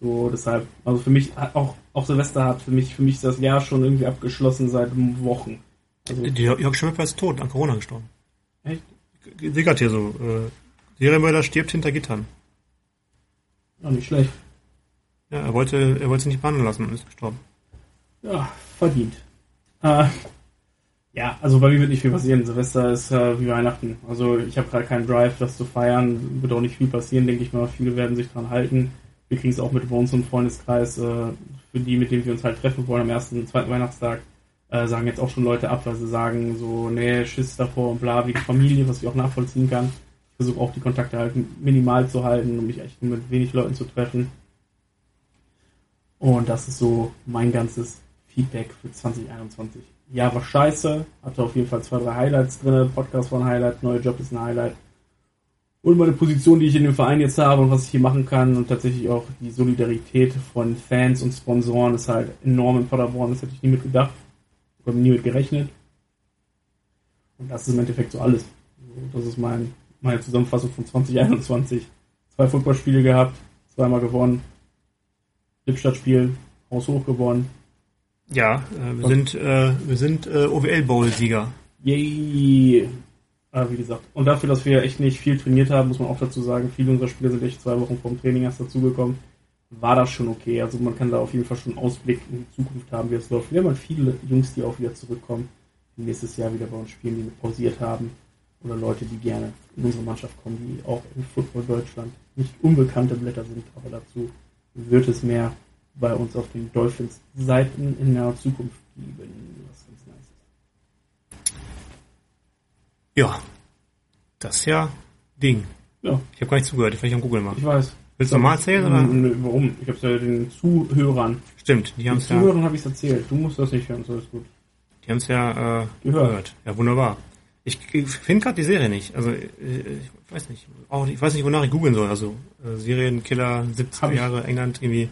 So, deshalb, also für mich, auch, auch Silvester hat für mich, für mich das Jahr schon irgendwie abgeschlossen seit Wochen. Also, Die Jörg Schmipper ist tot, an Corona gestorben. echt? Sickert hier so. Äh, Serienmörder stirbt hinter Gittern. Ja, nicht schlecht. Ja, er wollte, er wollte sich nicht behandeln lassen und ist gestorben. Ja, verdient. Äh, ja, also bei mir wird nicht viel passieren. Silvester ist äh, wie Weihnachten. Also ich habe gerade keinen Drive, das zu feiern. Wird auch nicht viel passieren, denke ich mal. Viele werden sich dran halten. Wir kriegen es auch mit bei uns im Freundeskreis. Äh, für die, mit denen wir uns halt treffen wollen am ersten, zweiten Weihnachtstag, äh, sagen jetzt auch schon Leute ab, weil sie sagen so, nee, Schiss davor und bla, wie Familie, was ich auch nachvollziehen kann. Ich versuche auch die Kontakte halt minimal zu halten, um mich echt nur mit wenig Leuten zu treffen. Und das ist so mein ganzes Feedback für 2021. Ja, war scheiße. Hatte auf jeden Fall zwei, drei Highlights drin. Podcast war ein Highlight, neuer Job ist ein Highlight. Und meine Position, die ich in dem Verein jetzt habe und was ich hier machen kann und tatsächlich auch die Solidarität von Fans und Sponsoren ist halt enorm in Paderborn. Das hätte ich nie mit gedacht. Ich habe nie mit gerechnet. Und das ist im Endeffekt so alles. Das ist mein, meine Zusammenfassung von 2021. Zwei Fußballspiele gehabt, zweimal gewonnen. Lippstadt-Spiel, haushoch gewonnen. Ja, äh, wir, sind, äh, wir sind äh, OWL Bowl-Sieger. Yay! Aber wie gesagt, und dafür, dass wir echt nicht viel trainiert haben, muss man auch dazu sagen, viele unserer Spieler sind echt zwei Wochen vorm Training erst dazugekommen. War das schon okay. Also man kann da auf jeden Fall schon einen Ausblick in die Zukunft haben, wie es läuft. Wir haben halt viele Jungs, die auch wieder zurückkommen, die nächstes Jahr wieder bei uns spielen, die pausiert haben. Oder Leute, die gerne in unsere Mannschaft kommen, die auch in Football Deutschland nicht unbekannte Blätter sind, aber dazu wird es mehr bei uns auf den Dolphins Seiten in der Zukunft geben, was ganz nice ist. Ja, das ist ja Ding. Ja, Ich habe gar nicht zugehört, ich nicht am Google machen. ich weiß. Willst du nochmal erzählen? Oder? Nö, Warum? Ich hab's ja den Zuhörern. Stimmt, die haben Den es ja, Zuhörern habe ich erzählt. Du musst das nicht hören, so ist gut. die haben's ja äh, Gehört. gehört. Ja, wunderbar. Ich, ich finde gerade die Serie nicht. Also äh, ich weiß nicht. Auch ich weiß nicht, wonach ich googeln soll. Also äh, Serienkiller, 70er Hab ich. Jahre, England, irgendwie.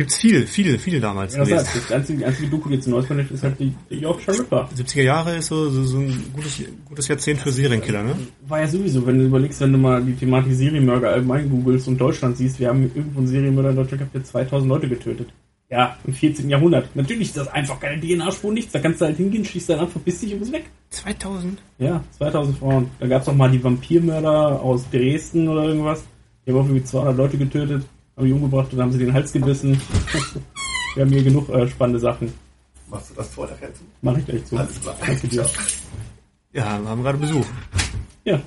Gibt's viel, viel, viel damals Ja, das, gewesen. heißt, das einzige, die einzige Doku, die jetzt neu ist, ist halt die, die Yorkshire Ripper. 70er Jahre ist so, so, so ein gutes, gutes Jahrzehnt für Serienkiller, ne? War ja sowieso, wenn du überlegst, wenn du mal die Thematik Serienmörder allgemein googelst und Deutschland siehst, wir haben irgendwo einen Serienmörder in Deutschland gehabt, der 2000 Leute getötet. Ja, im 14. Jahrhundert. Natürlich ist das einfach keine DNA-Spur, nichts. Da kannst du halt hingehen, schießt dann ab, verpiss dich und bist weg. 2000? Ja, 2000 Frauen. Da gab's auch mal die Vampirmörder aus Dresden oder irgendwas. Die haben auch irgendwie 200 Leute getötet, haben die umgebracht und haben sie den Hals gebissen. Wir haben hier genug äh, spannende Sachen. Machst du das vor der Rettung? Mach ich gleich zu. Alles klar. Danke dir. Ja, wir haben gerade Besuch. Ja.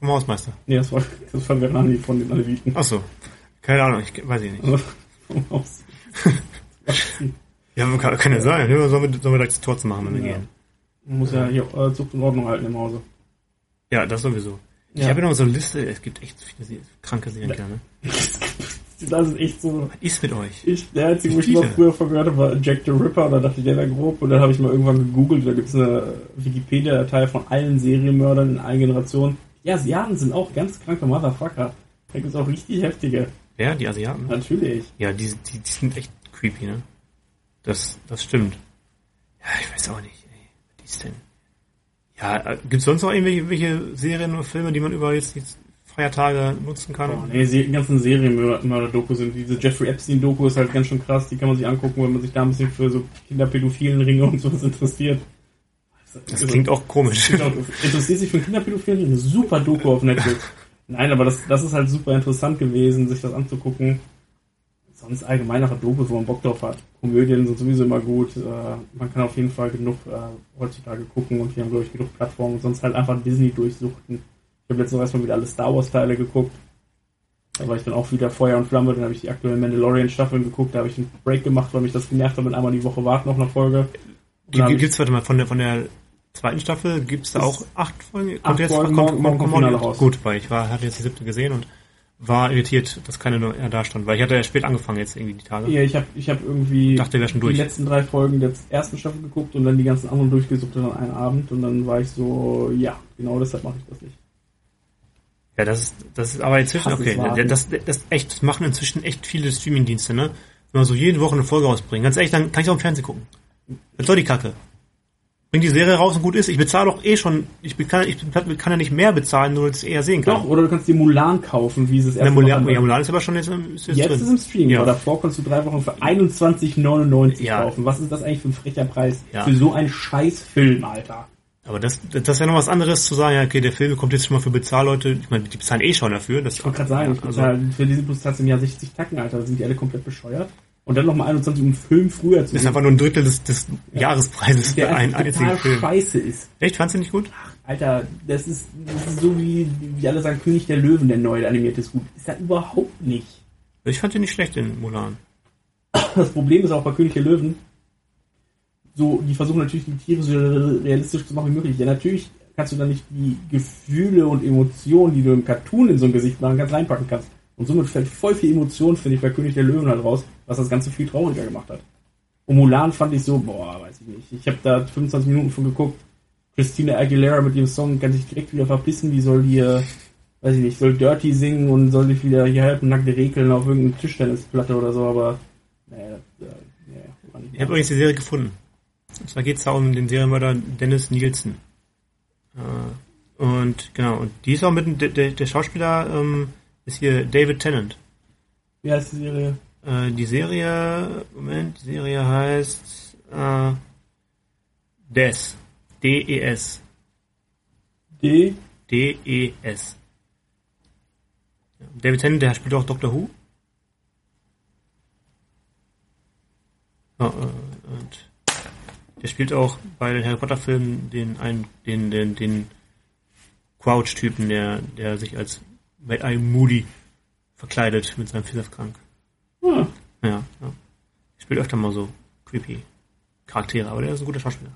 Vom Hausmeister. Nee, das war, das war Verani von den Aleviten. Ach so. Keine Ahnung, ich weiß ich nicht. Also, vom Haus. Ja, kann, kann ja sein. Ja, Sollen wir, sollen wir direkt das Tor zu machen, wenn wir Ja. gehen? Man muss ja hier äh, Zucht und Ordnung halten im Hause. Ja, das sowieso. Ich Ja. habe ja noch so eine Liste, es gibt echt so viele kranke Serienkiller, ne? Das ist echt so. Was ist mit euch? Ich, der einzige, wo ich mal früher von gehört habe, war Jack the Ripper. Und da dachte ich, der wäre grob. Und dann habe ich mal irgendwann gegoogelt. Da gibt es eine Wikipedia-Datei von allen Serienmördern in allen Generationen. Die Asiaten sind auch ganz kranke Motherfucker. Da gibt es auch richtig heftige. Ja, die Asiaten? Natürlich. Ja, die, die, die sind echt creepy, ne? Das, das stimmt. Ja, ich weiß auch nicht, ey. Was ist denn? Ja, äh, gibt's sonst noch irgendwelche welche Serien oder Filme, die man über jetzt, jetzt Feiertage nutzen kann? Oh, nee, die ganzen Serienmörder-Doku sind. Diese Jeffrey Epstein-Doku ist halt ganz schön krass. Die kann man sich angucken, wenn man sich da ein bisschen für so kinderpädophilen Ringe und sowas interessiert. Das klingt auch komisch. Genau, interessiert sich für Kinderpädophilen eine super Doku auf Netflix. Nein, aber das, das ist halt super interessant gewesen, sich das anzugucken. Sonst allgemein einfach Dokus, wo man Bock drauf hat. Komödien sind sowieso immer gut. Äh, man kann auf jeden Fall genug äh, heutzutage gucken und wir haben, glaube ich, genug Plattformen. Und sonst halt einfach Disney durchsuchten. Ich habe letztens erstmal wieder alle Star Wars Teile geguckt. Da war ich dann auch wieder Feuer und Flamme. Dann habe ich die aktuellen Mandalorian Staffeln geguckt. Da habe ich einen Break gemacht, weil mich das genervt hat, mit einmal die Woche warten auf eine Folge. Dann ich- Gibt's, warte mal, von der, von der zweiten Staffel gibt's da auch acht Folgen? Acht Folgen, morgen- morgen kommt Finale raus. Gut, weil ich war, hatte jetzt die siebte gesehen und war irritiert, dass keine mehr da stand, weil ich hatte ja spät angefangen jetzt irgendwie die Tage. Ja, ich habe ich hab irgendwie Dachte, wir schon durch. die letzten drei Folgen der ersten Staffel geguckt und dann die ganzen anderen durchgesucht an einem Abend und dann war ich so, ja, genau deshalb mache ich das nicht. Ja, das ist, das ist aber inzwischen, okay, das, das, das echt, das machen inzwischen echt viele Streamingdienste, ne? Wenn man so jede Woche eine Folge rausbringen, ganz ehrlich, dann kann ich auch im Fernsehen gucken. Was soll die Kacke? Bring die Serie raus und gut ist. Ich bezahle doch eh schon, ich kann, ich kann ja nicht mehr bezahlen, nur dass ich es eher sehen kann. Doch, oder du kannst dir Mulan kaufen, wie es das Der erste Mulan, ja, Mulan ist aber schon jetzt, im- ist jetzt, Jetzt drin. ist im Stream, Ja. aber davor konntest du drei Wochen für 21,99 Ja. kaufen. Was ist das eigentlich für ein frecher Preis? Ja. Für so einen scheiß Film, Alter. Aber das, das ist ja noch was anderes zu sagen, ja, okay, der Film kommt jetzt schon mal für Bezahlleute, ich meine, die bezahlen eh schon dafür. Das, Ich wollte gerade sagen, also, für diesen Plus zahlst du im Jahr 60 Tacken, Alter. Da sind die alle komplett bescheuert. Und dann nochmal 21 um einen Film früher zu das ist einfach nur ein Drittel des, des Jahrespreises der für einen einzigen Film. scheiße ist. Echt, fandst du nicht gut? Alter, das ist, das ist so wie, wie alle sagen, König der Löwen, der neue der animierte ist gut. Ist er überhaupt nicht. Ich fand den nicht schlecht, den Mulan. Das Problem ist auch bei König der Löwen, so, die versuchen natürlich die Tiere so realistisch zu machen wie möglich. Ja, natürlich kannst du da nicht die Gefühle und Emotionen, die du im Cartoon in so ein Gesicht machen kannst, reinpacken kannst. Und somit fällt voll viel Emotion, finde ich, bei König der Löwen halt raus, was das Ganze viel trauriger gemacht hat. Und Mulan fand ich so, boah, weiß ich nicht. Ich habe da 25 Minuten von geguckt. Christina Aguilera mit ihrem Song kann sich direkt wieder verpissen. Die soll hier weiß ich nicht, soll Dirty singen und soll sich wieder hier halbnackt rekeln auf irgendeine Tischtennisplatte oder so, aber naja, äh, war nicht Ich habe übrigens die Serie gefunden. Und zwar geht es da um den Serienmörder Dennis Nielsen. Äh, und genau, und die ist auch mit dem- der, der, Schauspieler ähm, ist hier David Tennant. Wie heißt die Serie? Äh, die Serie, Moment, die Serie heißt äh, Des. D-E-S. D. D-E-S. Ja, David Tennant, der spielt auch Doctor Who. Äh, und der spielt auch bei den Harry Potter Filmen den einen, den, den, den Crouch-Typen, der, der sich als Mad Eye Moody verkleidet mit seinem Pfifferkrank. Ah, Ja, ja. Der spielt öfter mal so creepy Charaktere, aber der ist ein guter Schauspieler.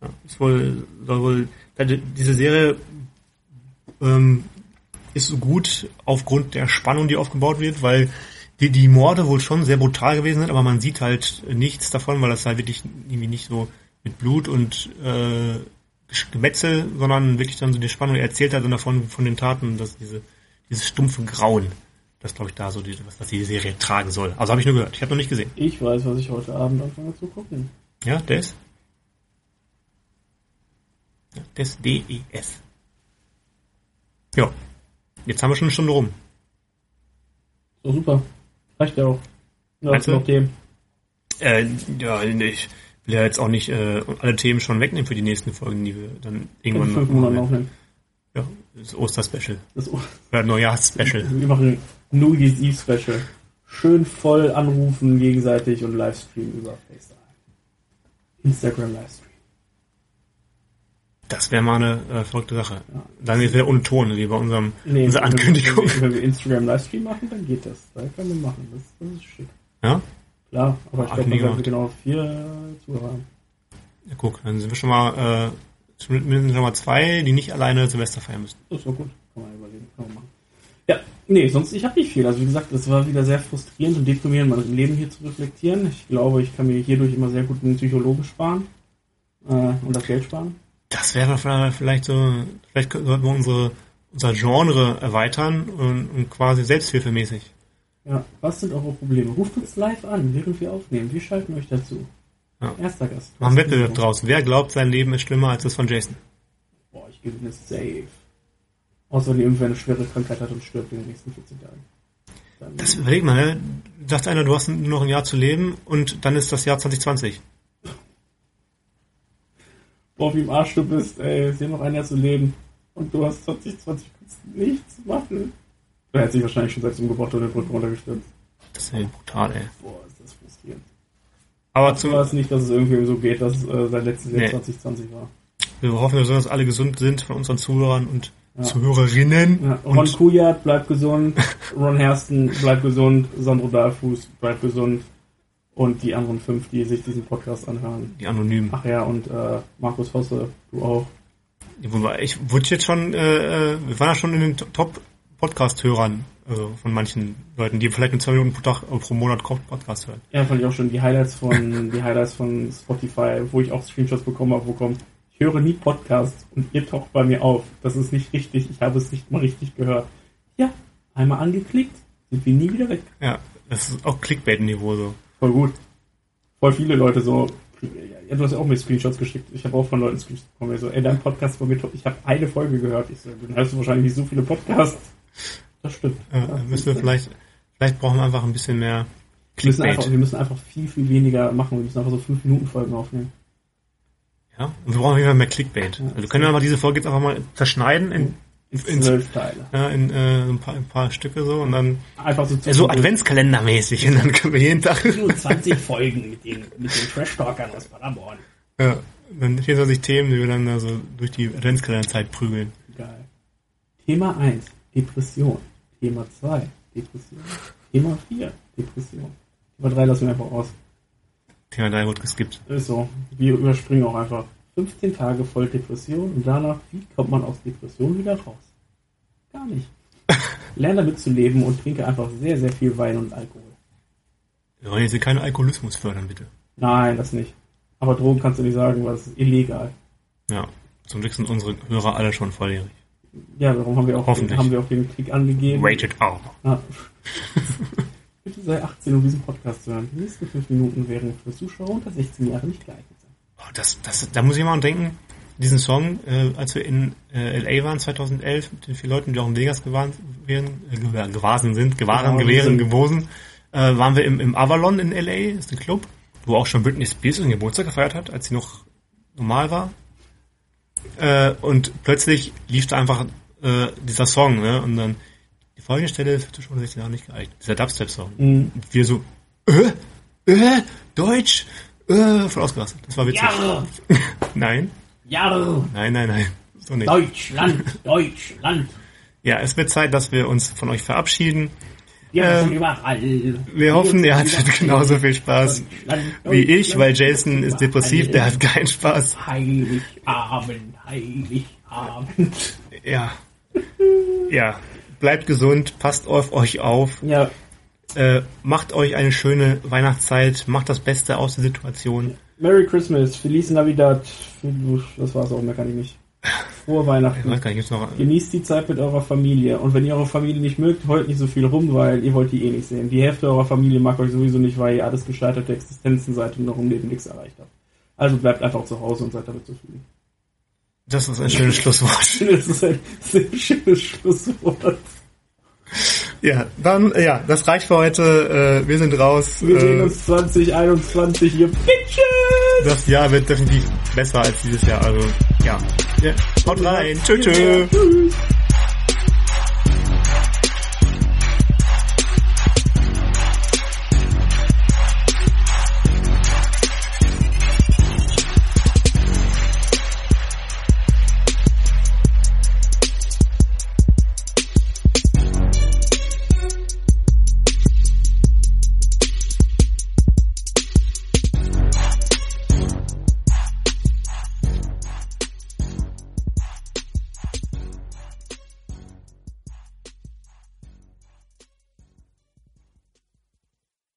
Ja, ist wohl, soll wohl, diese Serie ähm, ist so gut aufgrund der Spannung, die aufgebaut wird, weil die, die Morde wohl schon sehr brutal gewesen sind, aber man sieht halt nichts davon, weil das halt wirklich irgendwie nicht so mit Blut und äh, Gemetzel, sondern wirklich dann so die Spannung. Er erzählt halt dann davon, von den Taten, dass diese, dieses stumpfe Grauen, das glaube ich da so, die, was, was die Serie tragen soll. Also habe ich nur gehört. Ich habe noch nicht gesehen. ich weiß, was ich heute Abend anfange zu gucken. Ja, Des? Ja, Des D-E-S. Ja. Jetzt haben wir schon eine Stunde rum. So super. Reicht ja auch. Ja, noch dem. Äh, ja, ich will ja jetzt auch nicht äh, alle Themen schon wegnehmen für die nächsten Folgen, die wir dann In irgendwann fünf machen. Monaten aufnehmen. Ja, das Oster-Special. Das Oder Neujahrs-Special. Wir machen ein New Year's Eve Special. Schön voll anrufen gegenseitig und Livestream über FaceTime. Instagram Livestream. Das wäre mal eine äh, verrückte Sache. Ja. Dann ist wieder ohne Ton, wie bei unserem, Nee, unserer Ankündigung. Wenn, wir- wir Instagram Livestream machen, dann geht das. Da können wir machen. Das, das ist schick. Ja? Klar, aber ich glaube, sollte genau vier Zuhörer haben. ja? Guck, dann sind wir schon mal, äh, zumindest schon mal zwei, die nicht alleine Silvester feiern müssen. Das ist doch gut. Kann man überlegen. Kann man machen. Ja, nee, sonst, ich habe nicht viel. Also wie gesagt, es war wieder sehr frustrierend und deprimierend, mein Leben hier zu reflektieren. Ich glaube, ich kann mir hierdurch immer sehr gut einen Psychologen sparen äh, und das Geld sparen. Das wäre vielleicht- so, vielleicht sollten wir unsere, unser Genre erweitern und, und quasi selbsthilfemäßig. Ja, was sind eure Probleme? Ruft uns live an, während wir aufnehmen. Wir schalten euch dazu. Ja. Erster Gast. Machen Wettbewerb draußen. Wer glaubt, sein Leben ist schlimmer als das von Jason? Boah, ich gewinne safe. Außer wenn irgendwer eine schwere Krankheit hat und stirbt in den nächsten 14 Tagen. Dann, Das überleg mal, ne? Sagt einer, du hast nur noch ein Jahr zu leben und dann ist das Jahr 2020. boah, wie im Arsch du bist, ey. Ist hier noch ein Jahr zu leben. Und du hast 2020 kannst nichts machen. Er hat sich wahrscheinlich schon seit dem Geburt oder Brücke runtergestürzt. Das ist ja brutal, ey. Boah, ist das frustrierend. Aber Ich zu, weiß nicht, dass es irgendwie so geht, dass es äh, sein letztes Jahr Nee. 2020 war. wir hoffen, dass alle gesund sind von unseren Zuhörern und Ja. Zuhörerinnen. Ja, Ron und Kujat bleibt gesund, Ron Hersten bleibt gesund, Sandro Dahlfuß bleibt gesund und die anderen fünf, die sich diesen Podcast anhören. die Anonymen. Ach ja, und äh, Markus Hosse, du auch. Ich wurde jetzt schon, äh, äh, wir waren ja schon in den Top-Podcast-Hörern, also von manchen Leuten, die vielleicht nur zwei Minuten pro Tag äh, pro Monat Podcast hören. Ja, fand ich auch schon die Highlights von die Highlights von Spotify, wo ich auch Screenshots bekommen habe, wo kommt, ich höre nie Podcasts und ihr taucht bei mir auf. Das ist nicht richtig, ich habe es nicht mal richtig gehört. Ja, einmal angeklickt, sind wir nie wieder weg. Ja, das ist auch Clickbait-Niveau so. Voll gut. Voll viele Leute so. Ja, du hast ja auch mir Screenshots geschickt. Ich habe auch von Leuten Screenshots bekommen. So, ey, dein Podcast war mir. Ich habe eine Folge gehört. Ich so, dann hörst du wahrscheinlich nicht so viele Podcasts. Das stimmt. Ja, müssen wir vielleicht, vielleicht brauchen wir einfach ein bisschen mehr wir müssen, einfach, Clickbait. wir müssen einfach viel, viel weniger machen. Wir müssen einfach so 5 Minuten Folgen aufnehmen. Ja, und wir brauchen wieder mehr Clickbait. Ja. Also wir können ja mal diese Folge jetzt einfach mal zerschneiden in, In zwölf Teile. ja, in äh, ein, paar, ein paar Stücke so und dann Einfach so, so Adventskalendermäßig und dann können wir jeden Tag 20 Folgen mit den, mit den Trash-Talkern aus Paderborn. ja, dann 24 Themen, die wir dann also durch die Adventskalenderzeit prügeln. Geil. Thema 1, Depression. Thema 2, Depression. Thema 4, Depression. Thema 3 lassen wir einfach aus. Thema 3 wird geskippt. Ist so. Wir überspringen auch einfach 15 Tage voll Depression und danach, wie kommt man aus Depression wieder raus? Gar nicht. Lerne damit zu leben und trinke einfach sehr, sehr viel Wein und Alkohol. Wir wollen jetzt hier keinen Alkoholismus fördern, bitte. Nein, das nicht. Aber Drogen kannst du nicht sagen, weil es ist illegal. Ja. Zum Glück sind unsere Hörer alle schon volljährig. Ja, darum haben wir auch, Hoffentlich. haben wir auch den Klick angegeben. Rated R. Ah. Bitte sei 18, um diesen Podcast zu hören. Die nächsten 5 Minuten wären für Zuschauer unter 16 Jahre nicht geeignet das, das, da muss ich mal denken, diesen Song, äh, als wir in äh, LA waren 2011 mit den vier Leuten, die auch in Vegas gewarnt, wären, äh, gewa- gewasen sind, gewahren, Gewahren gewähren, gewosen, äh, waren wir im, im Avalon in LA, ist ein Club, wo auch schon Britney Spears ihren Geburtstag gefeiert hat, als sie noch normal war. Äh, und plötzlich lief da einfach äh, dieser Song, ne? Und dann die folgende Stelle ist für schon 16 Jahre nicht geeignet. Dieser Dubstep-Song. Mhm. Und wir so, äh, äh, Deutsch, äh, voll ausgerastet. Das war witzig. Ja, Nein, ja, nein, nein, nein. So nicht. Deutschland, Deutschland. Ja, es wird Zeit, dass wir uns von euch verabschieden. Wir Äh, überall. Wir hoffen, ihr hattet genauso viel Spaß wie ich, weil Jason ist depressiv, der hat keinen Spaß. Heiligabend, Heiligabend. Ja. Ja. Bleibt gesund, passt auf euch auf, Ja, äh, macht euch eine schöne Weihnachtszeit, macht das Beste aus der Situation. Merry Christmas, Feliz Navidad. Das war's auch, mehr kann ich nicht. Frohe Ich Weihnachten. gar nicht, noch. Genießt die Zeit mit eurer Familie. Und wenn ihr eure Familie nicht mögt, heult nicht so viel rum, weil ihr wollt die eh nicht sehen. Die Hälfte eurer Familie mag euch sowieso nicht, weil ihr alles gescheiterte Existenzen seid und noch im Leben nichts erreicht habt. Also bleibt einfach zu Hause und seid damit zufrieden. Das ist ein schönes Schlusswort. Das ist ein sehr schönes Schlusswort. Ja, dann, ja, das reicht für heute. Äh, wir sind raus. Wir sehen Äh, uns 2021, ihr Bitches! das Jahr wird definitiv besser als dieses Jahr. Also, ja. ja. Haut rein. Tschö, tschö. Tschüss.